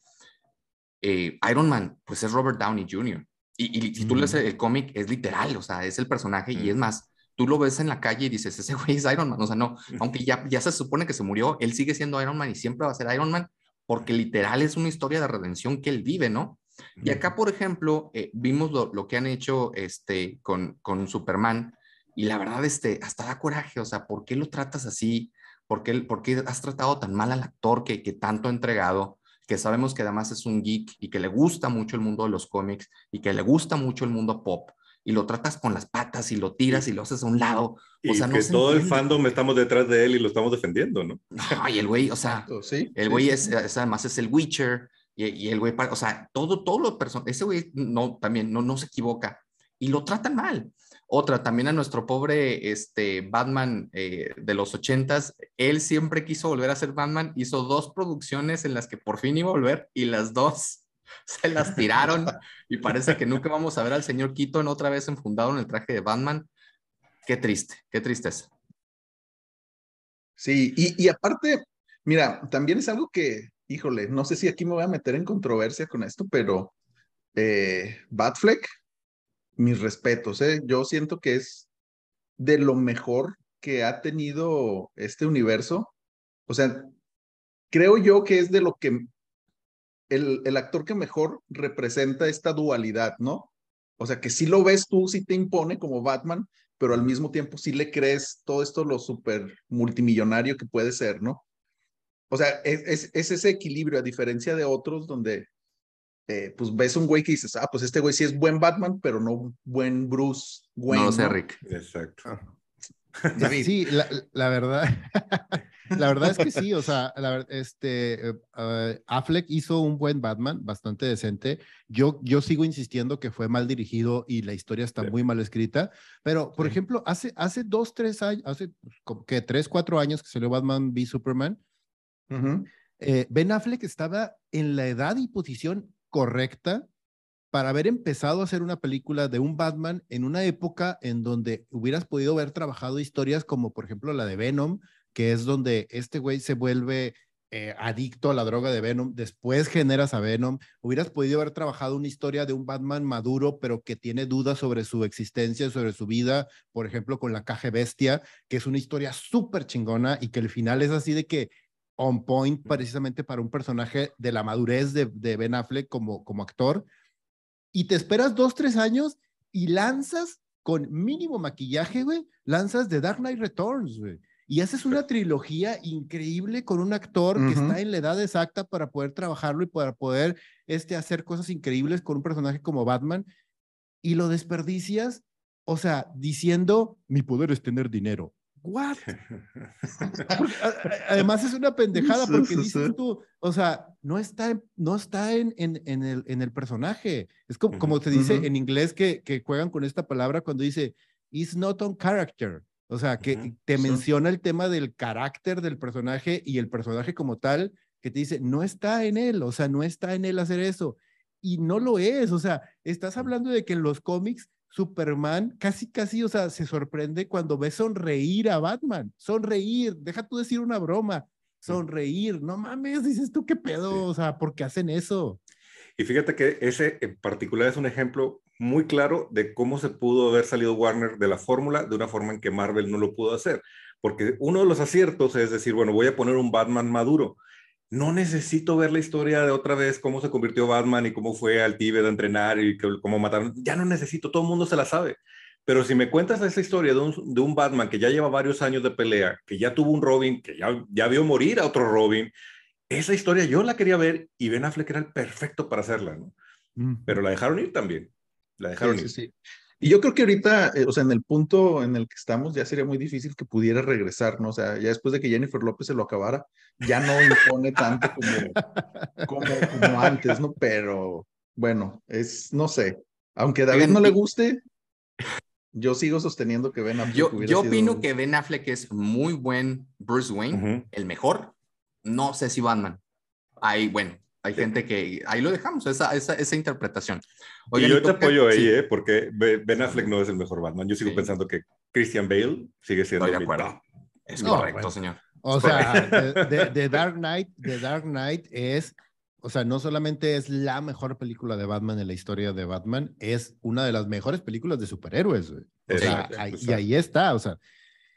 eh, Iron Man, pues es Robert Downey Jr. Y, y si tú lees el cómic, es literal, o sea, es el personaje y es más tú lo ves en la calle y dices, ese güey es Iron Man. O sea, no, aunque ya, ya se supone que se murió, él sigue siendo Iron Man y siempre va a ser Iron Man porque literal es una historia de redención que él vive, ¿no? Y acá, por ejemplo, eh, vimos lo, lo, que han hecho este, con, con Superman y la verdad, este, hasta da coraje, o sea, ¿por qué lo tratas así? ¿Por qué, por qué has tratado tan mal al actor que, que tanto ha entregado? que sabemos que además es un geek y que le gusta mucho el mundo de los cómics y que le gusta mucho el mundo pop y lo tratas con las patas y lo tiras y lo haces a un lado. O sea, que todo el fandom estamos detrás de él y lo estamos defendiendo, ¿no? Ay, el güey, o sea, ¿Sí? el güey es, además es el Witcher y, y el güey, o sea, todo, todo lo personal, ese güey no, también no, no se equivoca y lo tratan mal. Otra, también a nuestro pobre este, Batman eh, de los ochentas, él siempre quiso volver a ser Batman, hizo dos producciones en las que por fin iba a volver y las dos se las tiraron y parece que nunca vamos a ver al señor Keaton otra vez enfundado en el traje de Batman. Qué triste, qué tristeza. Sí, y, y aparte, mira, también es algo que, híjole, no sé si aquí me voy a meter en controversia con esto, pero eh, Batfleck, mis respetos, ¿eh? yo siento que es de lo mejor que ha tenido este universo. O sea, creo yo que es de lo que el, actor que mejor representa esta dualidad, ¿no? O sea, que si lo ves tú, sí te impone como Batman, pero al mismo tiempo sí le crees todo esto lo súper multimillonario que puede ser, ¿no? O sea, es, es, ese equilibrio, a diferencia de otros donde, eh, pues ves un güey que dices, ah, pues este güey sí es buen Batman, pero no buen Bruce Wayne. No sé, Rick. Exacto. Ah. Sí, la, la verdad, la verdad es que sí, o sea, la, este, uh, Affleck hizo un buen Batman, bastante decente. Yo, yo sigo insistiendo que fue mal dirigido y la historia está muy mal escrita, pero, por ejemplo, hace, hace dos, tres años, hace como que tres, cuatro años que salió Batman v Superman, eh, Ben Affleck estaba en la edad y posición correcta para haber empezado a hacer una película de un Batman en una época en donde hubieras podido haber trabajado historias como por ejemplo la de Venom, que es donde este güey se vuelve eh, adicto a la droga de Venom, después generas a Venom, hubieras podido haber trabajado una historia de un Batman maduro, pero que tiene dudas sobre su existencia, sobre su vida, por ejemplo, con la caja bestia, que es una historia súper chingona y que el final es así de que on point precisamente para un personaje de la madurez de, de Ben Affleck como, como actor. Y te esperas dos, tres años y lanzas con mínimo maquillaje, güey, lanzas The Dark Knight Returns, güey. Y haces una trilogía increíble con un actor que está en la edad exacta para poder trabajarlo y para poder este, hacer cosas increíbles con un personaje como Batman. Y lo desperdicias, o sea, diciendo, mi poder es tener dinero. ¿What? además es una pendejada porque dices tú, o sea, no está, no está en, en, en, el, en el personaje. Es como, como te dice en inglés que, que juegan con esta palabra cuando dice, it's not on character. O sea, que te menciona el tema del carácter del personaje y el personaje como tal, que te dice, no está en él, o sea, no está en él hacer eso. Y no lo es, o sea, estás hablando de que en los cómics Superman casi, casi, o sea, se sorprende cuando ve sonreír a Batman. Sonreír, deja tú decir una broma, sonreír, no mames, dices tú qué pedo, o sea, ¿por qué hacen eso? Y fíjate que ese en particular es un ejemplo muy claro de cómo se pudo haber salido Warner de la fórmula de una forma en que Marvel no lo pudo hacer. Porque uno de los aciertos es decir, bueno, voy a poner un Batman maduro. No necesito ver la historia de otra vez, cómo se convirtió Batman y cómo fue al Tíbet a entrenar y cómo mataron. Ya no necesito, todo el mundo se la sabe. Pero si me cuentas esa historia de un, de un, Batman que ya lleva varios años de pelea, que ya tuvo un Robin, que ya, ya vio morir a otro Robin, esa historia yo la quería ver y Ben Affleck era el perfecto para hacerla, ¿no? Pero la dejaron ir también. La dejaron sí, Sí, Y yo creo que ahorita, eh, o sea, en el punto en el que estamos, ya sería muy difícil que pudiera regresar, ¿no? O sea, ya después de que Jennifer López se lo acabara, ya no impone tanto como, como, antes, ¿no? Pero bueno, es, no sé, aunque a David no le guste, yo sigo sosteniendo que Ben Affleck. Yo, yo opino que Ben Affleck es muy buen Bruce Wayne, el mejor. No sé si Batman. Ahí, bueno, hay gente que ahí lo dejamos, esa, esa, esa interpretación. y yo te apoyo ahí, ¿eh? porque Ben Affleck no es el mejor Batman. Yo sigo pensando que Christian Bale sigue siendo Estoy de acuerdo. Es correcto, señor. O sea, The, Dark Knight, The Dark Knight es, o sea, no solamente es la mejor película de Batman en la historia de Batman, es una de las mejores películas de superhéroes. O sea, y ahí está, o sea,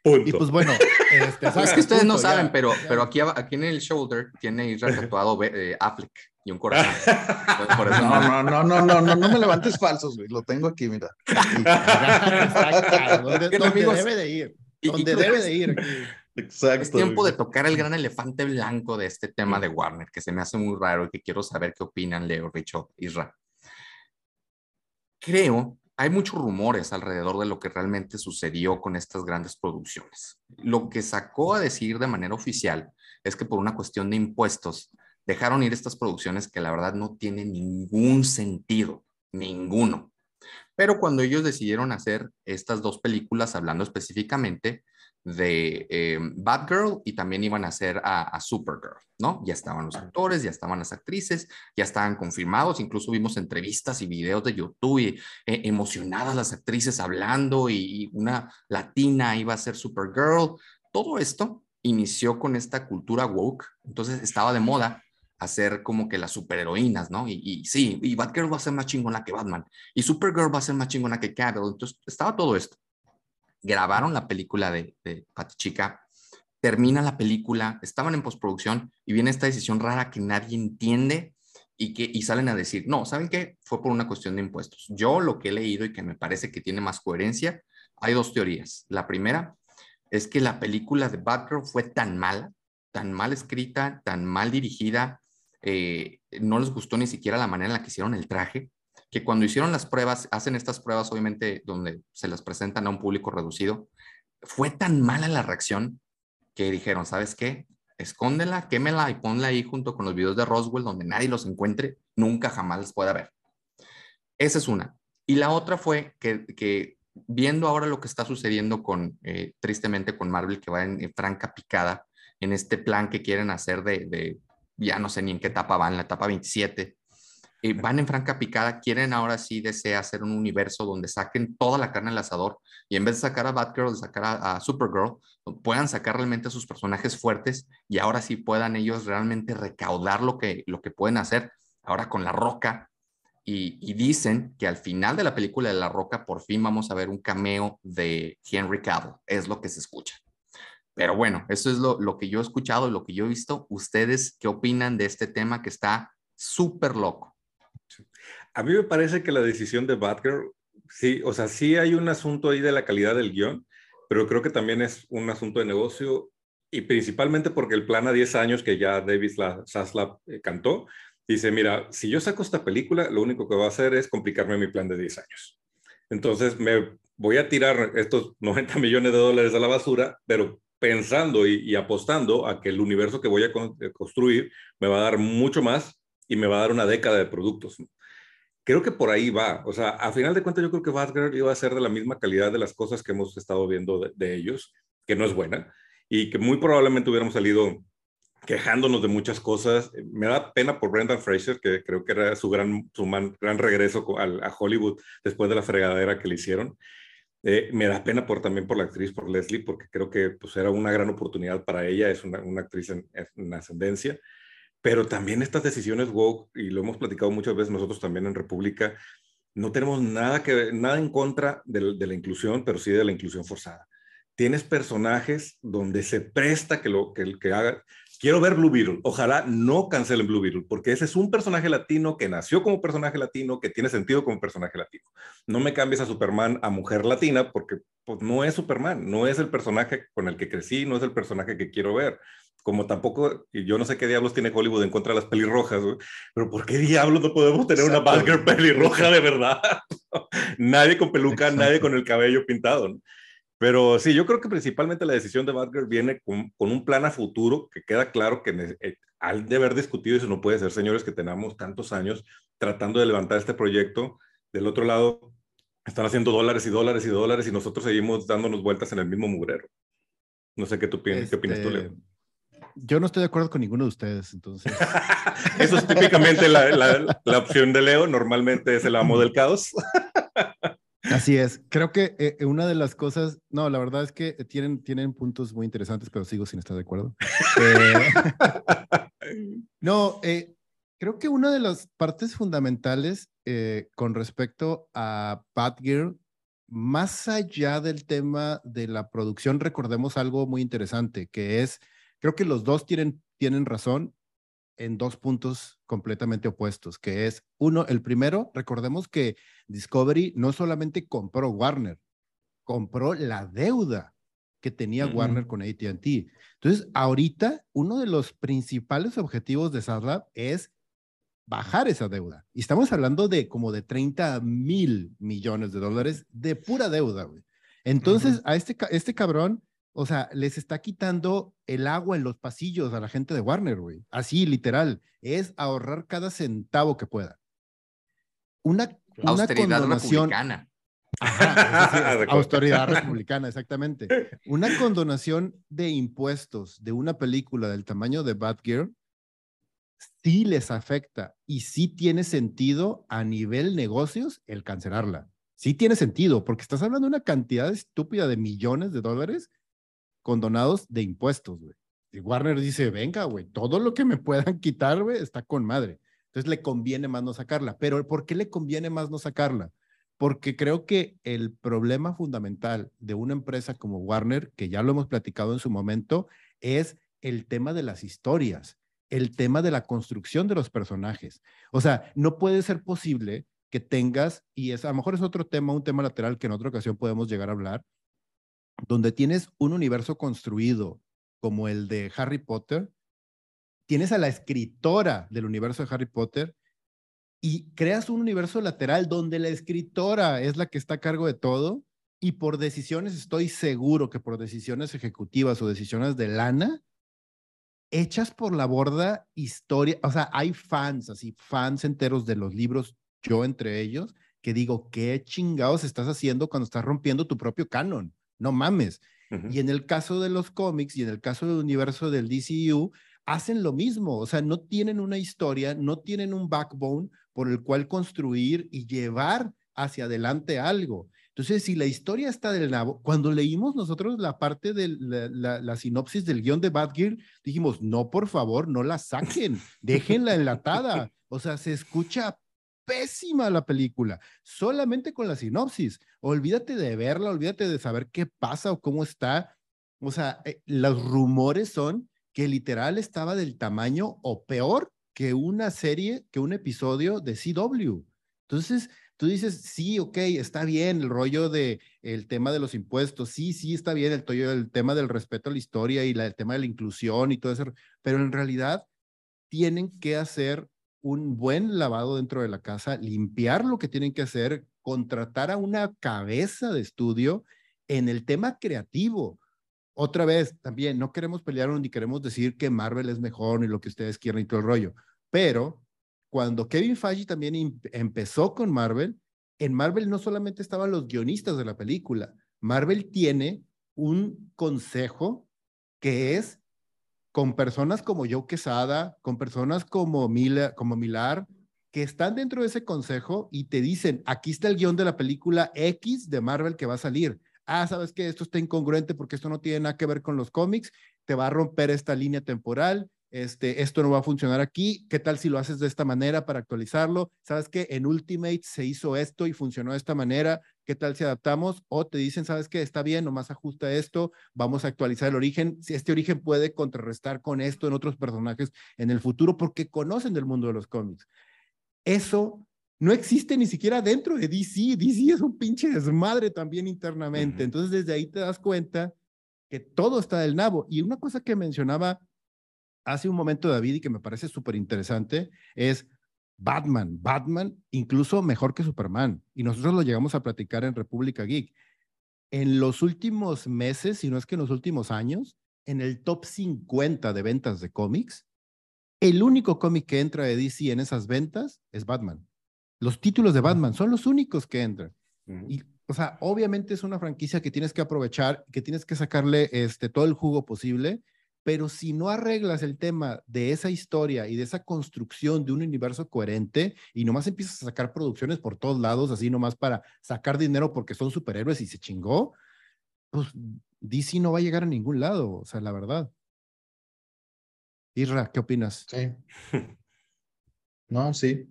y pues bueno, este, es que ustedes no saben, pero, pero aquí, aquí en el shoulder tiene tatuado eh, Affleck y un corazón. no, no, no, no, no, no, no me levantes falsos, güey. Lo tengo aquí, mira. ¿Dónde, debe de ir? ¿Dónde debe de ir? Exacto. Es tiempo de tocar el gran elefante blanco de este tema de Warner, que se me hace muy raro y que quiero saber qué opinan Leo, Richo, Isra. Creo hay muchos rumores alrededor de lo que realmente sucedió con estas grandes producciones. Lo que sacó a decir de manera oficial es que por una cuestión de impuestos dejaron ir estas producciones que la verdad no tienen ningún sentido, ninguno. Pero cuando ellos decidieron hacer estas dos películas, hablando específicamente de eh, Batgirl y también iban a hacer a, Supergirl, ¿no? Ya estaban los actores, ya estaban las actrices, ya estaban confirmados, incluso vimos entrevistas y videos de YouTube y eh, emocionadas las actrices hablando y, una latina iba a ser Supergirl. Todo esto inició con esta cultura woke, entonces estaba de moda hacer como que las superheroínas, ¿no? Y, y, sí, y Batgirl va a ser más chingona que Batman, y Supergirl va a ser más chingona que Cavill, entonces estaba todo esto grabaron la película de, de Chica, termina la película, estaban en postproducción y viene esta decisión rara que nadie entiende y que y salen a decir, no, ¿saben qué? Fue por una cuestión de impuestos. Yo lo que he leído y que me parece que tiene más coherencia, hay dos teorías. La primera es que la película de Batgirl fue tan mala, tan mal escrita, tan mal dirigida, eh, no les gustó ni siquiera la manera en la que hicieron el traje, que cuando hicieron las pruebas, hacen estas pruebas obviamente donde se las presentan a un público reducido, fue tan mala la reacción que dijeron, ¿sabes qué? Escóndela, quémela y ponla ahí junto con los videos de Roswell donde nadie los encuentre, nunca jamás les pueda ver. Esa es una. Y la otra fue que, viendo ahora lo que está sucediendo con, eh, tristemente con Marvel, que va en, franca picada en este plan que quieren hacer de, de, ya no sé ni en qué etapa van, la etapa 27, eh, van en franca picada, quieren ahora sí desea hacer un universo donde saquen toda la carne al asador y en vez de sacar a Batgirl, de sacar a, Supergirl, puedan sacar realmente a sus personajes fuertes y ahora sí puedan ellos realmente recaudar lo que, lo que pueden hacer ahora con La Roca. Y, y dicen que al final de la película de La Roca por fin vamos a ver un cameo de Henry Cavill, es lo que se escucha. Pero bueno, eso es lo, lo que yo he escuchado y lo que yo he visto. ¿Ustedes qué opinan de este tema que está súper loco? A mí me parece que la decisión de Batgirl, sí, o sea, sí hay un asunto ahí de la calidad del guion, pero creo que también es un asunto de negocio y principalmente porque el plan a 10 años que ya David Zaslav eh, cantó, dice, mira, si yo saco esta película, lo único que va a hacer es complicarme mi plan de 10 años. Entonces me voy a tirar estos 90 millones de dólares a la basura, pero pensando y, y apostando a que el universo que voy a construir me va a dar mucho más y me va a dar una década de productos. Creo que por ahí va. O sea, a final de cuentas yo creo que Batgirl iba a ser de la misma calidad de las cosas que hemos estado viendo de, ellos, que no es buena, y que muy probablemente hubiéramos salido quejándonos de muchas cosas. Me da pena por Brendan Fraser, que creo que era su gran, su gran regreso a Hollywood después de la fregadera que le hicieron. Eh, me da pena por, también por la actriz, por Leslie, porque creo que pues, era una gran oportunidad para ella, es una, una actriz en, en, ascendencia. Pero también estas decisiones woke, y lo hemos platicado muchas veces nosotros también en República, no tenemos nada, que, nada en contra de, la inclusión, pero sí de la inclusión forzada. Tienes personajes donde se presta que lo que, que haga. Quiero ver Blue Beetle. Ojalá no cancelen Blue Beetle, porque ese es un personaje latino que nació como personaje latino, que tiene sentido como personaje latino. No me cambies a Superman a mujer latina, porque pues, no es Superman, no es el personaje con el que crecí, no es el personaje que quiero ver como tampoco, yo no sé qué diablos tiene Hollywood en contra de las pelirrojas, pero ¿por qué diablos no podemos tener una Batgirl pelirroja de verdad? nadie con peluca, nadie con el cabello pintado. Pero sí, yo creo que principalmente la decisión de Batgirl viene con, un plan a futuro que queda claro que eh, al de haber discutido eso no puede ser, señores, que tenemos tantos años tratando de levantar este proyecto. Del otro lado, están haciendo dólares y dólares y dólares y nosotros seguimos dándonos vueltas en el mismo mugrero. No sé qué, tú, qué opinas tú, Leo. Este, yo no estoy de acuerdo con ninguno de ustedes, entonces. Eso es típicamente la, la, opción de Leo, normalmente es el amo del caos. Así es, creo que eh, una de las cosas, no, la verdad es que tienen, tienen puntos muy interesantes, pero sigo sin estar de acuerdo. Eh, no, eh, creo que una de las partes fundamentales con respecto a Batgirl, más allá del tema de la producción, recordemos algo muy interesante, que es Creo que los dos tienen, tienen razón en dos puntos completamente opuestos, que es, uno, el primero, recordemos que Discovery no solamente compró Warner, compró la deuda que tenía Warner con ATT. Entonces, ahorita, uno de los principales objetivos de Sadlab es bajar esa deuda. Y estamos hablando de como de 30 mil millones de dólares de pura deuda. Entonces, a este, este cabrón o sea, les está quitando el agua en los pasillos a la gente de Warner, güey. Así, literal. Es ahorrar cada centavo que pueda. Una, una austeridad republicana. Ajá, austeridad republicana, exactamente. Una condonación de impuestos de una película del tamaño de Batgirl sí les afecta y sí tiene sentido a nivel negocios el cancelarla. Sí tiene sentido, porque estás hablando de una cantidad estúpida de millones de dólares condonados de impuestos. Y Warner dice, venga, güey, todo lo que me puedan quitar, güey, está con madre. Entonces le conviene más no sacarla. Pero ¿por qué le conviene más no sacarla? Porque creo que el problema fundamental de una empresa como Warner, que ya lo hemos platicado en su momento, es el tema de las historias, el tema de la construcción de los personajes. O sea, no puede ser posible que tengas, y es, a lo mejor es otro tema, un tema lateral que en otra ocasión podemos llegar a hablar, donde tienes un universo construido como el de Harry Potter, tienes a la escritora del universo de Harry Potter y creas un universo lateral donde la escritora es la que está a cargo de todo y por decisiones, estoy seguro que por decisiones ejecutivas o decisiones de lana, hechas por la borda historia, o sea, hay fans, así, fans enteros de los libros, yo entre ellos, que digo, ¿qué chingados estás haciendo cuando estás rompiendo tu propio canon? No mames. Y en el caso de los cómics y en el caso del universo del DCU, hacen lo mismo, o sea, no tienen una historia, no tienen un backbone por el cual construir y llevar hacia adelante algo. Entonces, si la historia está del nabo, cuando leímos nosotros la parte de la, sinopsis del guion de Bad Gear, dijimos, no, por favor, no la saquen, déjenla enlatada. O sea, se escucha pésima la película, solamente con la sinopsis. Olvídate de verla, olvídate de saber qué pasa o cómo está. O sea, eh, los rumores son que literal estaba del tamaño o peor que una serie, que un episodio de CW. Entonces, tú dices, sí, ok, está bien el rollo de el tema de los impuestos, sí, sí, está bien el, el tema del respeto a la historia y el tema de la inclusión y todo eso, pero en realidad tienen que hacer un buen lavado dentro de la casa, limpiar lo que tienen que hacer, contratar a una cabeza de estudio en el tema creativo. Otra vez, también no queremos pelear ni queremos decir que Marvel es mejor ni lo que ustedes quieran y todo el rollo, pero cuando Kevin Feige también empezó con Marvel, en Marvel no solamente estaban los guionistas de la película, Marvel tiene un consejo que es con personas como Joe Quesada, con personas como, Mila, como Milar, que están dentro de ese consejo y te dicen, aquí está el guion de la película X de Marvel que va a salir. Ah, sabes que esto está incongruente porque esto no tiene nada que ver con los cómics, te va a romper esta línea temporal, este, esto no va a funcionar aquí, ¿qué tal si lo haces de esta manera para actualizarlo? ¿Sabes que en Ultimate se hizo esto y funcionó de esta manera? ¿Qué tal si adaptamos? O te dicen, ¿sabes qué? Está bien, nomás ajusta esto, vamos a actualizar el origen. Si este origen puede contrarrestar con esto en otros personajes en el futuro porque conocen del mundo de los cómics. Eso no existe ni siquiera dentro de DC. DC es un pinche desmadre también internamente. Entonces, desde ahí te das cuenta que todo está del nabo. Y una cosa que mencionaba hace un momento David y que me parece súper interesante es Batman. Batman incluso mejor que Superman. Y nosotros lo llegamos a platicar en República Geek. En los últimos meses, si no es que en los últimos años, en el top 50 de ventas de cómics, el único cómic que entra de DC en esas ventas es Batman. Los títulos de Batman son los únicos que entran. Y, o sea, obviamente es una franquicia que tienes que aprovechar, que tienes que sacarle este, todo el jugo posible pero si no arreglas el tema de esa historia y de esa construcción de un universo coherente y nomás empiezas a sacar producciones por todos lados, así nomás para sacar dinero porque son superhéroes y se chingó, pues DC no va a llegar a ningún lado, o sea, la verdad. Irra, ¿qué opinas? Sí. No, sí.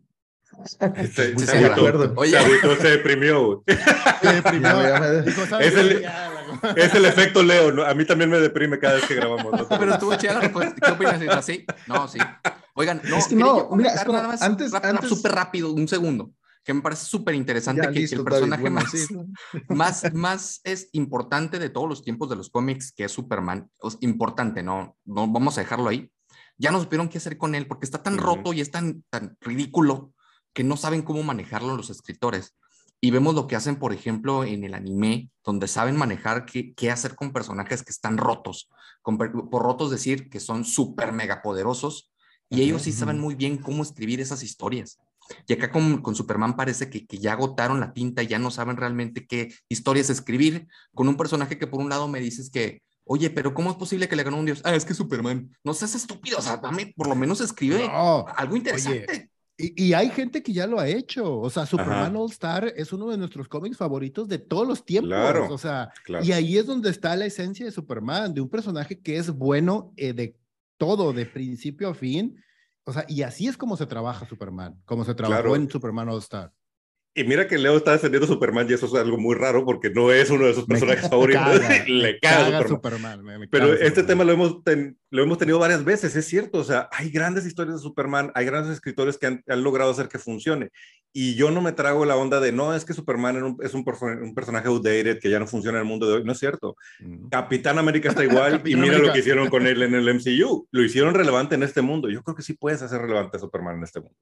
Se, se, Oye, se deprimió. Se deprimió. es el, es el efecto Leo, ¿no? A mí también me deprime cada vez que grabamos. Pero estuvo chida pues, ¿Qué opinas? ¿Es así? No, sí. Oigan, no, es que no, mira, es como, más, antes, antes... súper rápido, un segundo, que me parece súper interesante que, el personaje más, más, más es importante de todos los tiempos de los cómics, que es Superman, es importante, ¿no? No vamos a dejarlo ahí. Ya no supieron qué hacer con él porque está tan roto y es tan, tan ridículo que no saben cómo manejarlo los escritores y vemos lo que hacen, por ejemplo, en el anime, donde saben manejar qué, qué hacer con personajes que están rotos, por rotos decir que son súper mega poderosos, y ellos sí saben muy bien cómo escribir esas historias. Y acá con, con Superman parece que, que, ya agotaron la tinta y ya no saben realmente qué historias escribir, con un personaje que por un lado me dices que, oye, pero ¿cómo es posible que le ganó un dios? Ah, es que Superman, no seas estúpido, o sea, dame, por lo menos escribe algo interesante. Y, hay gente que ya lo ha hecho. O sea, Superman All Star es uno de nuestros cómics favoritos de todos los tiempos. Claro, o sea, y ahí es donde está la esencia de Superman, de un personaje que es bueno eh, de todo, de principio a fin. O sea, y así es como se trabaja Superman, como se trabajó en Superman All Star. Y mira que Leo está defendiendo a Superman y eso es algo muy raro porque no es uno de sus personajes favoritos. le caga, Superman. Pero este tema lo hemos, lo hemos tenido varias veces, es cierto. O sea, hay grandes historias de Superman, hay grandes escritores que han, logrado hacer que funcione. Y yo no me trago la onda de, no, es que Superman es un, un, personaje outdated que ya no funciona en el mundo de hoy. No es cierto. Mm. Capitán América está igual y mira lo que hicieron con él en el MCU. Lo hicieron relevante en este mundo. Yo creo que sí puedes hacer relevante a Superman en este mundo.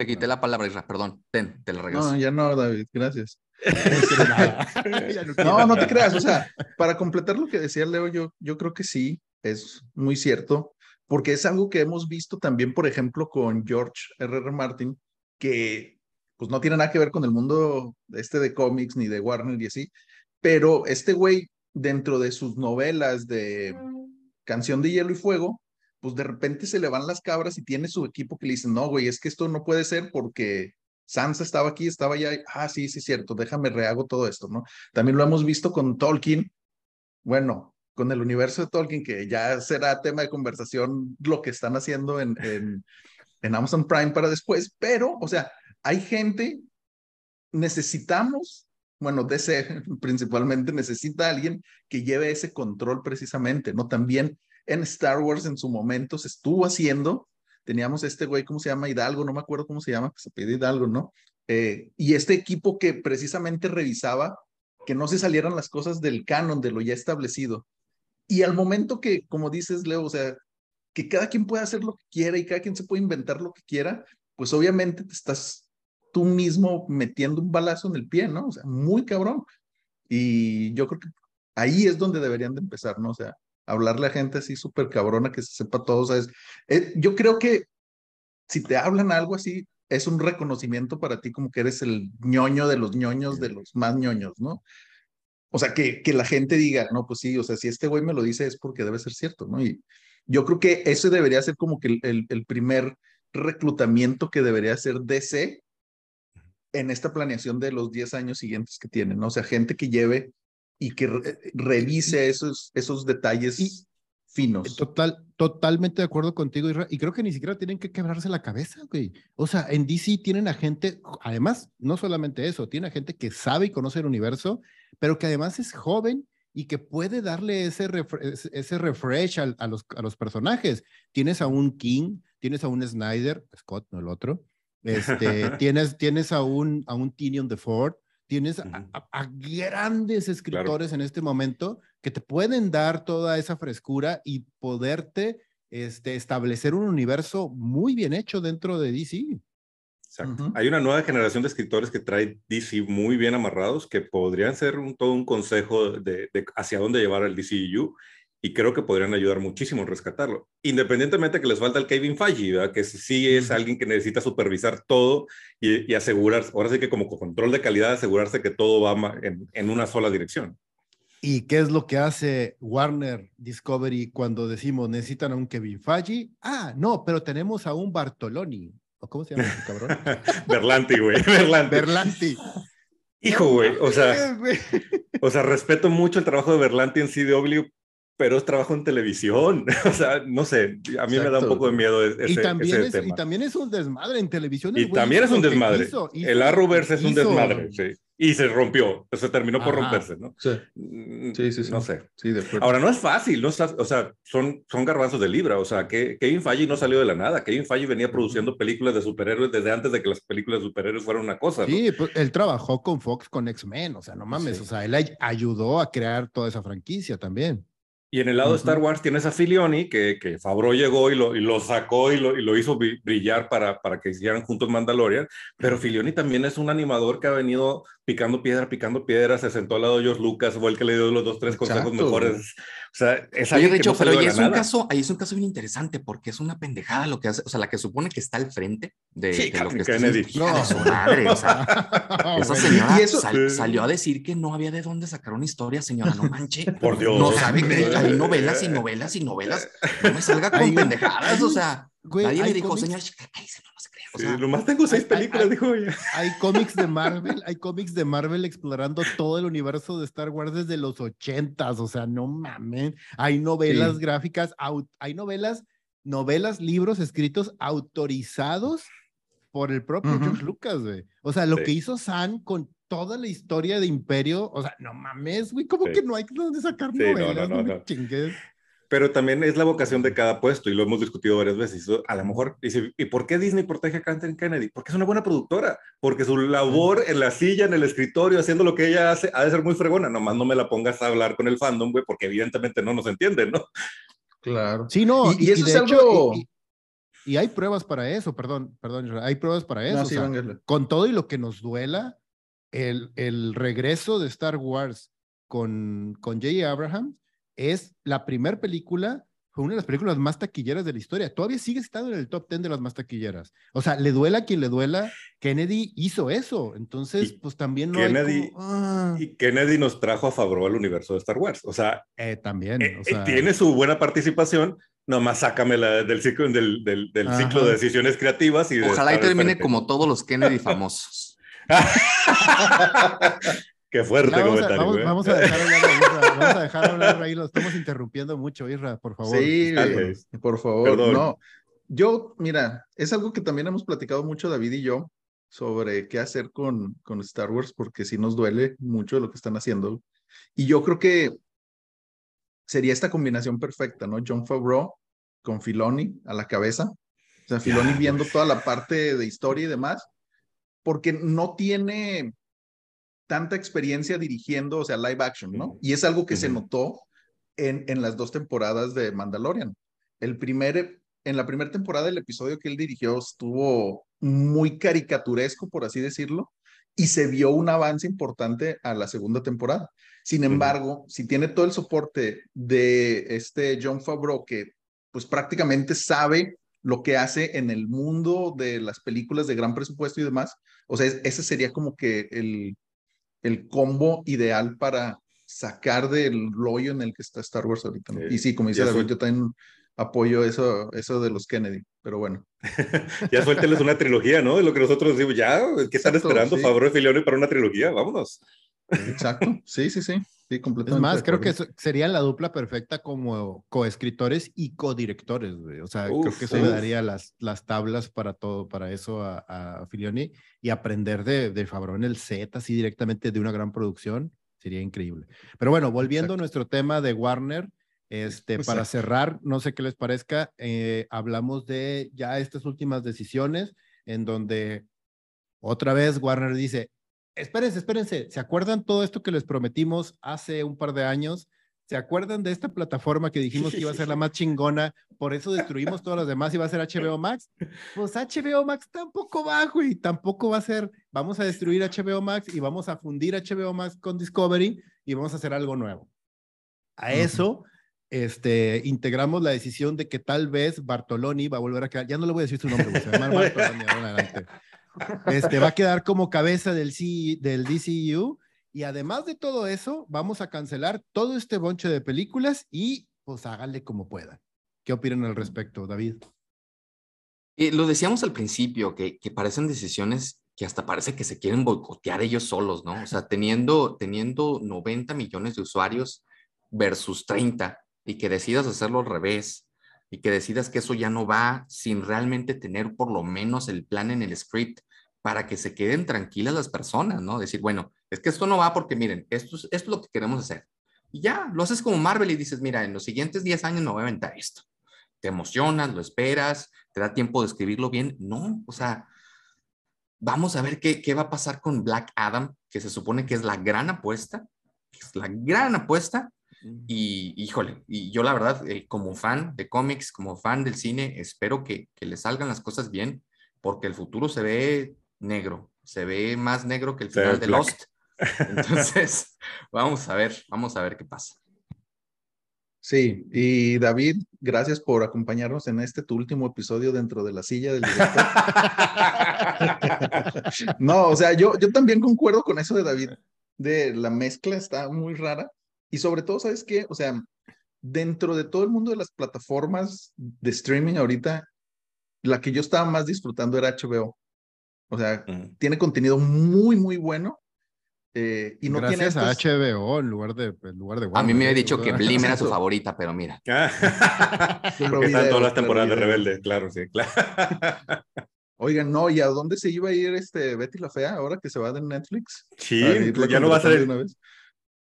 Te quité la palabra, Isra, perdón. Ten, te la regreso. No, ya no, David, gracias. no, no te creas. O sea, para completar lo que decía Leo, yo, yo creo que sí, es muy cierto, porque es algo que hemos visto también, por ejemplo, con George R. R. Martin, que pues no tiene nada que ver con el mundo este de cómics ni de Warner y así, pero este güey, dentro de sus novelas de Canción de Hielo y Fuego, pues de repente se le van las cabras y tiene su equipo que le dicen, no, güey, es que esto no puede ser porque Sansa estaba aquí, estaba allá, ah, sí, sí, cierto, déjame rehago todo esto, ¿no? También lo hemos visto con Tolkien, bueno, con el universo de Tolkien, que ya será tema de conversación lo que están haciendo en, en, en Amazon Prime para después, pero, o sea, hay gente, necesitamos bueno, DC principalmente necesita a alguien que lleve ese control precisamente, ¿no? También en Star Wars en su momento se estuvo haciendo, teníamos este güey, ¿cómo se llama? Hidalgo, no me acuerdo cómo se llama, se pide Hidalgo, ¿no? Eh, y este equipo que precisamente revisaba que no se salieran las cosas del canon, de lo ya establecido. Y al momento que, como dices, Leo, o sea, que cada quien pueda hacer lo que quiera y cada quien se puede inventar lo que quiera, pues obviamente te estás tú mismo metiendo un balazo en el pie, ¿no? O sea, muy cabrón. Y yo creo que ahí es donde deberían de empezar, ¿no? O sea, hablarle a gente así súper cabrona que se sepa todo, ¿sabes? Eh, yo creo que si te hablan algo así, es un reconocimiento para ti como que eres el ñoño de los ñoños, de los más ñoños, ¿no? O sea, que, que la gente diga, no, pues sí, o sea, si este güey me lo dice es porque debe ser cierto, ¿no? Y yo creo que ese debería ser como que el, el primer reclutamiento que debería hacer DC en esta planeación de los 10 años siguientes que tienen, ¿no? O sea, gente que lleve y que revise esos, esos detalles finos. Total, totalmente de acuerdo contigo, y creo que ni siquiera tienen que quebrarse la cabeza, güey. O sea, en DC tienen a gente, además, no solamente eso, tienen a gente que sabe y conoce el universo, pero que además es joven y que puede darle ese, ese refresh a, a, los, a los personajes. Tienes a un King, tienes a un Snyder, Scott, no el otro, este, tienes, tienes a un, a un Tinion de Ford, tienes a, grandes escritores en este momento que te pueden dar toda esa frescura y poderte este, establecer un universo muy bien hecho dentro de DC. Exacto. Hay una nueva generación de escritores que trae DC muy bien amarrados que podrían ser un, todo un consejo de, de, hacia dónde llevar el DCU y creo que podrían ayudar muchísimo en rescatarlo. Independientemente de que les falta el Kevin Feige, que sí es alguien que necesita supervisar todo y, y asegurar, ahora sí que como control de calidad, asegurarse que todo va en, en, una sola dirección. ¿Y qué es lo que hace Warner Discovery cuando decimos necesitan a un Kevin Feige? Ah, no, pero tenemos a un Bartoloni. ¿O cómo se llama ese cabrón? Berlanti, güey. Berlanti. Berlanti. Hijo, güey, o sea, o sea, respeto mucho el trabajo de Berlanti en CW, pero es trabajo en televisión. o sea, no sé, a mí me da un poco de miedo ese, y también ese es, tema. Y también es un desmadre en televisión. Y también es un desmadre. Hizo, hizo, el Arrowverse es un desmadre, sí. Y se rompió, se terminó por romperse, ¿no? Sí. Mm, sí, sí, sí. No sé. Sí, de. Ahora, no es fácil, no es, o sea, son, son garbanzos de libra, o sea, que Kevin Feige no salió de la nada, Kevin Feige venía produciendo películas de superhéroes desde antes de que las películas de superhéroes fueran una cosa, Sí, ¿no? pues él trabajó con Fox, con X-Men, o sea, no mames, sí. o sea, él ayudó a crear toda esa franquicia también. Y en el lado uh -huh. de Star Wars tienes a Filioni, que, que Favreau llegó y lo, y lo sacó y lo, y lo, hizo brillar para, para que hicieran juntos Mandalorian, pero Filioni también es un animador que ha venido picando piedra, picando piedra, se sentó al lado de George Lucas, fue el que le dio los dos, tres consejos Exacto. mejores. O sea, es Oye, de hecho, no pero ahí es, un caso, ahí es un caso bien interesante, porque es una pendejada lo que hace, o sea, la que supone que está al frente de, sí, de lo que Kennedy. está no. de su madre, o sea, esa señora eso, sal, salió a decir que no había de dónde sacar una historia, señora, no manche. Por Dios. No sabe que hay novelas y novelas y novelas, no me salga con pendejadas, o sea, Güey, nadie me dijo, señor, cállese, no, no se crea. O sea, sí, nomás tengo seis hay, películas, hay, dijo ella. Hay cómics de Marvel, hay cómics de Marvel explorando todo el universo de Star Wars desde los ochentas, o sea, no mames. Hay novelas sí. gráficas, hay novelas, novelas, libros escritos autorizados por el propio uh -huh. George Lucas, güey. O sea, lo sí. que hizo San con toda la historia de Imperio, o sea, no mames, güey, como sí. que no hay dónde sacar novelas, no, no, no, no. chingues pero también es la vocación de cada puesto y lo hemos discutido varias veces. A lo mejor dice, ¿y por qué Disney protege a Kathleen Kennedy? Porque es una buena productora, porque su labor en la silla, en el escritorio, haciendo lo que ella hace, ha de ser muy fregona. Nomás no me la pongas a hablar con el fandom, güey, porque evidentemente no nos entienden, ¿no? Claro. Sí, no, y, y eso y es algo... Hecho, y, y, hay pruebas para eso, perdón, perdón, hay pruebas para eso. No, o sí, sea, con todo y lo que nos duela, el, el regreso de Star Wars con, con J. Abraham es la primera película fue una de las películas más taquilleras de la historia. Todavía sigue estando en el top 10 de las más taquilleras. O sea, le duela a quien le duela, Kennedy hizo eso. Entonces, pues también no Kennedy, hay como, ah. Y Kennedy nos trajo a Favreau al universo de Star Wars. O sea, eh, también. Eh, o sea, tiene su buena participación, Nomás sácame la, del ciclo, del, del, del ciclo de decisiones creativas. Y Ojalá y termine como todos los Kennedy famosos. Qué fuerte vamos comentario. A, vamos, ¿eh? vamos, a dejar hablar a Isra. Vamos a dejar hablar ahí. Lo estamos interrumpiendo mucho, Isra, por favor. Sí, Dale. por favor. Perdón. No, yo, mira, es algo que también hemos platicado mucho David y yo sobre qué hacer con, con Star Wars, porque sí nos duele mucho lo que están haciendo. Y yo creo que sería esta combinación perfecta, ¿no? John Favreau con Filoni a la cabeza. O sea, Filoni viendo toda la parte de historia y demás, porque no tiene tanta experiencia dirigiendo, o sea, live action, ¿no? Y es algo que se notó en, en las dos temporadas de Mandalorian. El primer, en la primera temporada, el episodio que él dirigió estuvo muy caricaturesco, por así decirlo, y se vio un avance importante a la segunda temporada. Sin embargo, si tiene todo el soporte de este John Favreau, que pues prácticamente sabe lo que hace en el mundo de las películas de gran presupuesto y demás, o sea, es- ese sería como que el, el combo ideal para sacar del rollo en el que está Star Wars ahorita. ¿no? Sí. Y sí, como dice David, yo también apoyo eso, eso de los Kennedy, pero bueno. Ya suélteles una trilogía, ¿no? Es lo que nosotros decimos, ya, ¿qué están Exacto, esperando? sí. Favreau y Filoni para una trilogía, vámonos. Exacto, sí, sí, sí, sí, completamente. Es más, creo que eso- serían la dupla perfecta como coescritores y codirectores, güey. O sea, creo que eso le daría las, las tablas para todo, para eso a, a Filioni y aprender de, de en el set, así directamente de una gran producción, sería increíble. Pero bueno, volviendo a nuestro tema de Warner, este, para Exacto. cerrar, no sé qué les parezca, eh, hablamos de ya estas últimas decisiones en donde otra vez Warner dice, espérense, espérense, ¿se acuerdan todo esto que les prometimos hace un par de años? ¿Se acuerdan de esta plataforma que dijimos que iba a ser la más chingona? Por eso destruimos todas las demás y va a ser HBO Max. Pues HBO Max tampoco va, güey, tampoco va a ser, vamos a destruir HBO Max y vamos a fundir HBO Max con Discovery y vamos a hacer algo nuevo. A eso, este, integramos la decisión de que tal vez Bartoloni va a volver a quedar, ya no le voy a decir su nombre, güey, se va a llamar Bartoloni adelante. Este, va a quedar como cabeza del, del DCU y además de todo eso, vamos a cancelar todo este bonche de películas y pues háganle como puedan. ¿Qué opinan al respecto, David? Y lo decíamos al principio, que, que parecen decisiones que hasta parece que se quieren boicotear ellos solos, ¿no? O sea, teniendo, teniendo 90 millones de usuarios versus 30 y que decidas hacerlo al revés y que decidas que eso ya no va sin realmente tener por lo menos el plan en el script para que se queden tranquilas las personas, ¿no? Decir, bueno, es que esto no va porque miren, esto es, esto es lo que queremos hacer. Y ya, lo haces como Marvel y dices, mira, en los siguientes 10 años no voy a aventar esto. Te emocionas, lo esperas, te da tiempo de escribirlo bien. No, o sea, vamos a ver qué, qué va a pasar con Black Adam, que se supone que es la gran apuesta, es la gran apuesta. Y híjole, y yo la verdad, eh, como fan de cómics, como fan del cine, espero que, que le salgan las cosas bien, porque el futuro se ve negro, se ve más negro que el final de black. Lost. Entonces, vamos a ver, vamos a ver qué pasa. Sí, y David, gracias por acompañarnos en este tu último episodio dentro de la silla del director. No, o sea, yo, yo también concuerdo con eso de David, de la mezcla está muy rara y sobre todo, ¿sabes qué? O sea, dentro de todo el mundo de las plataformas de streaming ahorita, la que yo estaba más disfrutando era HBO. O sea, Mm. tiene contenido muy, muy bueno eh, y no Gracias tiene a estos- HBO en lugar de, en lugar de A mí me Warner, había dicho que Blim era su favorita, pero mira, Ah, Claro Porque están todas las temporadas de. Rebelde, claro, sí, claro. Oigan, no, ¿y a dónde se iba a ir este Betty la Fea ahora que se va de Netflix? Sí, A irla ya no va a contratando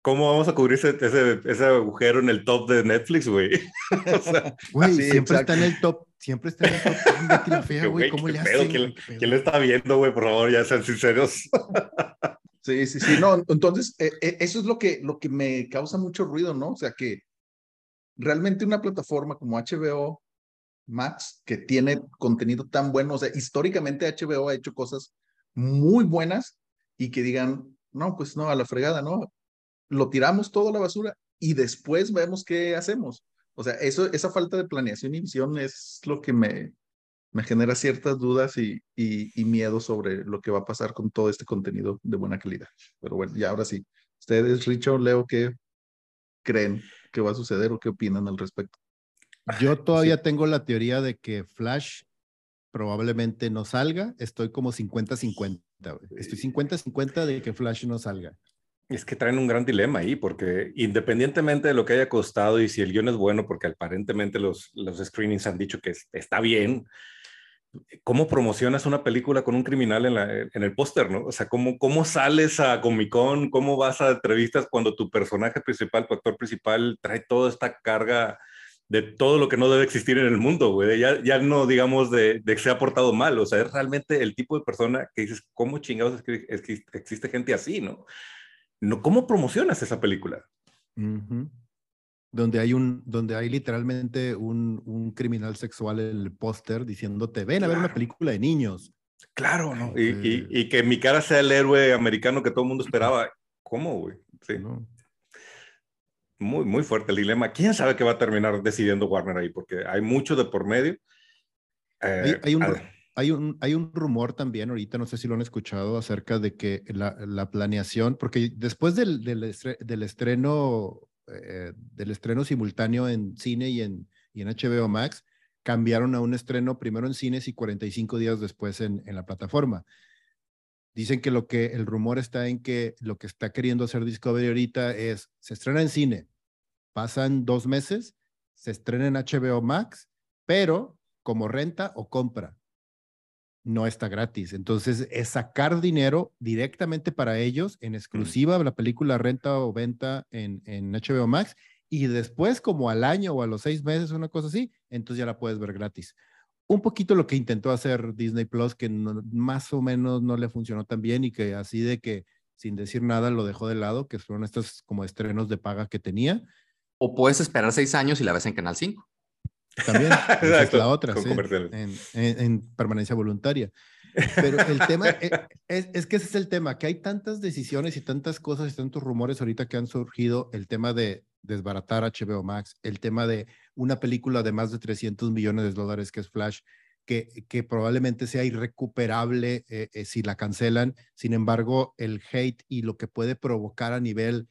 ¿Cómo vamos a cubrir ese, ese, ese agujero en el top de Netflix, güey? o sea, Güey, siempre exacto. está en el top, siempre está en el top. Betty la fea, güey, ¿cómo ¿qué le pedo? hacen? ¿Quién, quién le está viendo, güey? Por favor, ya sean sinceros. Sí, sí, sí. No, entonces, eh, eh, eso es lo que, lo que me causa mucho ruido, ¿no? O sea, que realmente una plataforma como HBO Max, que tiene contenido tan bueno, o sea, históricamente HBO ha hecho cosas muy buenas y que digan, no, pues no, a la fregada, ¿no? Lo tiramos todo a la basura y después vemos qué hacemos. O sea, eso, esa falta de planeación y visión es lo que me, me genera ciertas dudas y, y, y miedo sobre lo que va a pasar con todo este contenido de buena calidad. Pero bueno, ya ahora sí. Ustedes, Richo, Leo, ¿qué creen que va a suceder o qué opinan al respecto? Yo todavía tengo la teoría de que Flash probablemente no salga. Estoy como 50-50. Estoy 50-50 de que Flash no salga. Es que traen un gran dilema ahí, porque independientemente de lo que haya costado y si el guion es bueno, porque aparentemente los, los screenings han dicho que está bien, ¿cómo promocionas una película con un criminal en, la, en el póster, no? O sea, ¿cómo, ¿cómo sales a Comic Con? ¿Cómo vas a entrevistas cuando tu personaje principal, tu actor principal, trae toda esta carga de todo lo que no debe existir en el mundo, güey? Ya, ya no digamos de, de, que se ha portado mal, o sea, es realmente el tipo de persona que dices, ¿cómo chingados es que, existe gente así, no? No ¿Cómo promocionas esa película? donde hay un, donde hay literalmente un, un criminal sexual en el póster diciéndote, ven a ver una película de niños. Claro, ¿no? Y, y, y, que mi cara sea el héroe americano que todo el mundo esperaba. ¿Cómo, güey? Sí. No. Muy, muy fuerte el dilema. ¿Quién sabe qué va a terminar decidiendo Warner ahí? Porque hay mucho de por medio. Eh, hay, hay, un, hay, un, hay un rumor también, ahorita no sé si lo han escuchado, acerca de que la, la planeación, porque después del, del, del estreno eh, del estreno simultáneo en cine y en, y en HBO Max, cambiaron a un estreno primero en cines y 45 días después en, en la plataforma. Dicen que lo que el rumor está en que lo que está queriendo hacer Discovery ahorita es, se estrena en cine, pasan dos meses, se estrena en HBO Max, pero como renta o compra no está gratis. Entonces, es sacar dinero directamente para ellos en exclusiva, la película renta o venta en, en HBO Max, y después, como al año o a los seis meses, una cosa así, entonces ya la puedes ver gratis. Un poquito lo que intentó hacer Disney Plus, que más o menos no le funcionó tan bien y que así de que sin decir nada lo dejó de lado, que fueron estos como estrenos de paga que tenía. O puedes esperar seis años y la ves en Canal 5. También, es la otra, ¿sí? en, en, en, permanencia voluntaria. Pero el tema, es, es, que ese es el tema, que hay tantas decisiones y tantas cosas y tantos rumores ahorita que han surgido, el tema de desbaratar HBO Max, el tema de una película de más de 300 millones de dólares que es Flash, que, que probablemente sea irrecuperable eh, eh, si la cancelan. Sin embargo, el hate y lo que puede provocar a nivel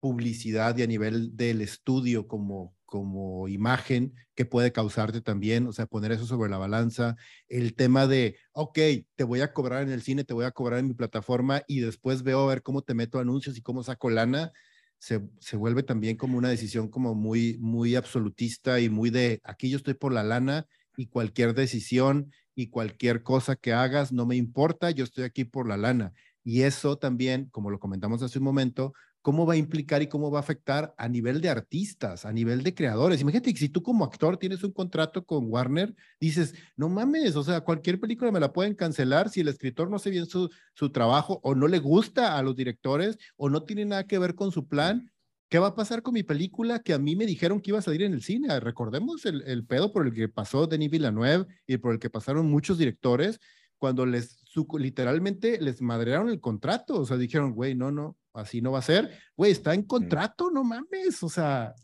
publicidad y a nivel del estudio como, como imagen que puede causarte también, o sea, poner eso sobre la balanza, el tema de, ok, te voy a cobrar en el cine, te voy a cobrar en mi plataforma y después veo a ver cómo te meto anuncios y cómo saco lana, se, se vuelve también como una decisión como muy, muy absolutista y muy de, aquí yo estoy por la lana y cualquier decisión y cualquier cosa que hagas no me importa, yo estoy aquí por la lana. Y eso también, como lo comentamos hace un momento, cómo va a implicar y cómo va a afectar a nivel de artistas, a nivel de creadores. Imagínate que si tú como actor tienes un contrato con Warner, dices, no mames, o sea, cualquier película me la pueden cancelar si el escritor no hace bien su, su trabajo o no le gusta a los directores o no tiene nada que ver con su plan. ¿Qué va a pasar con mi película que a mí me dijeron que iba a salir en el cine? Recordemos el, el pedo por el que pasó Denis Villeneuve y por el que pasaron muchos directores cuando les su, literalmente les madrearon el contrato, o sea, dijeron, güey, no, no, así no va a ser, güey, está en contrato, no mames, o sea.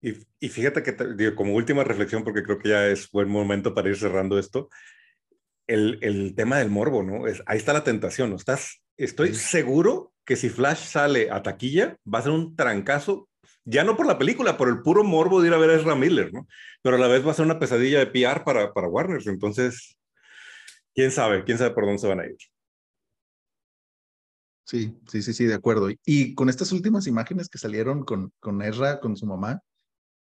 Y, y fíjate que, digo, como última reflexión, porque creo que ya es buen momento para ir cerrando esto, el, el tema del morbo, ¿no? Es, ahí está la tentación, ¿no? Estás, estoy seguro que si Flash sale a taquilla, va a ser un trancazo, ya no por la película, por el puro morbo de ir a ver a Ezra Miller, ¿no? Pero a la vez va a ser una pesadilla de PR para, para Warner, entonces quién sabe, quién sabe por dónde se van a ir. Sí, sí, sí, sí, de acuerdo. Y con estas últimas imágenes que salieron con, con Ezra, con su mamá,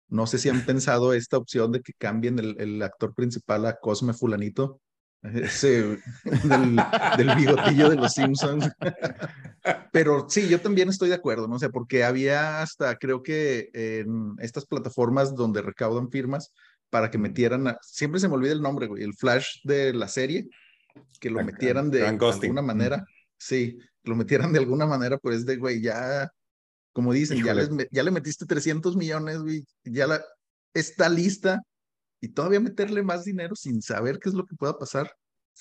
no sé si han pensado esta opción de que cambien el, el actor principal a Cosme Fulanito, ese del, del, bigotillo de los Simpsons. Pero sí, yo también estoy de acuerdo, no sé, porque había hasta, creo que en estas plataformas donde recaudan firmas para que metieran, a, siempre se me olvida el nombre, güey, el flash de la serie, que lo metieran de alguna manera, sí, lo metieran de alguna manera, pues de, güey, ya, como dicen, ya, les, ya le metiste 300 millones, güey, ya la, está lista, y todavía meterle más dinero sin saber qué es lo que pueda pasar.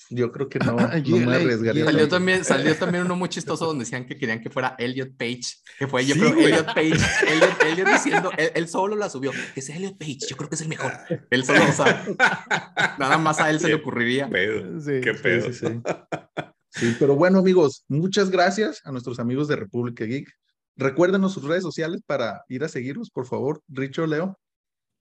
Yo creo que no, no me arriesgaría. Salió también, salió también uno muy chistoso donde decían que querían que fuera Elliot Page, que fue yo sí, creo Elliot Page, Elliot, Elliot diciendo, él, él, solo la subió, que es Elliot Page, yo creo que es el mejor. Él solo, o sea, nada más a él se le ocurriría. Pedo, sí, qué pedo. Sí, sí, sí, pero bueno amigos, muchas gracias a nuestros amigos de República Geek. Recuérdenos sus redes sociales para ir a seguirlos, por favor, Richo, Leo.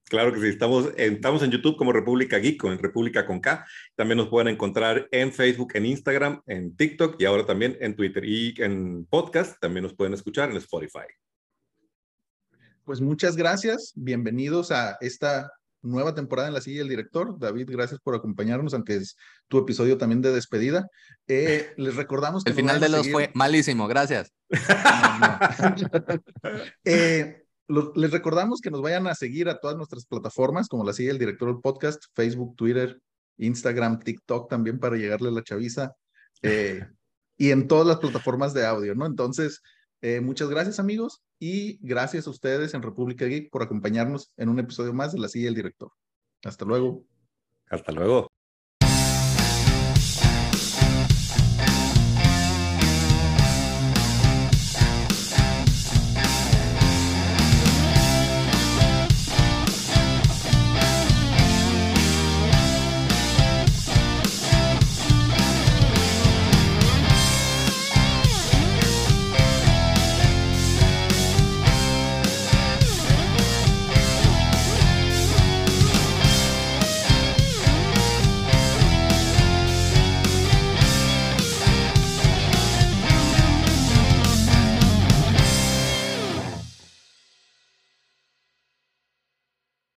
Claro que sí, estamos, estamos en YouTube como República Geek, en República con K. También nos pueden encontrar en Facebook, en Instagram, en TikTok y ahora también en Twitter. Y en podcast también nos pueden escuchar en Spotify. Pues muchas gracias. Bienvenidos a esta nueva temporada en la silla del director. David, gracias por acompañarnos, aunque es tu episodio también de despedida. Eh, les recordamos que... El final de los fue malísimo, gracias. eh, les recordamos que nos vayan a seguir a todas nuestras plataformas, como la sigue el director del podcast, Facebook, Twitter, Instagram, TikTok también para llegarle a la chaviza, eh, y en todas las plataformas de audio, ¿no? Entonces, eh, muchas gracias amigos y gracias a ustedes en República Geek por acompañarnos en un episodio más de la silla del director. Hasta luego. Hasta luego.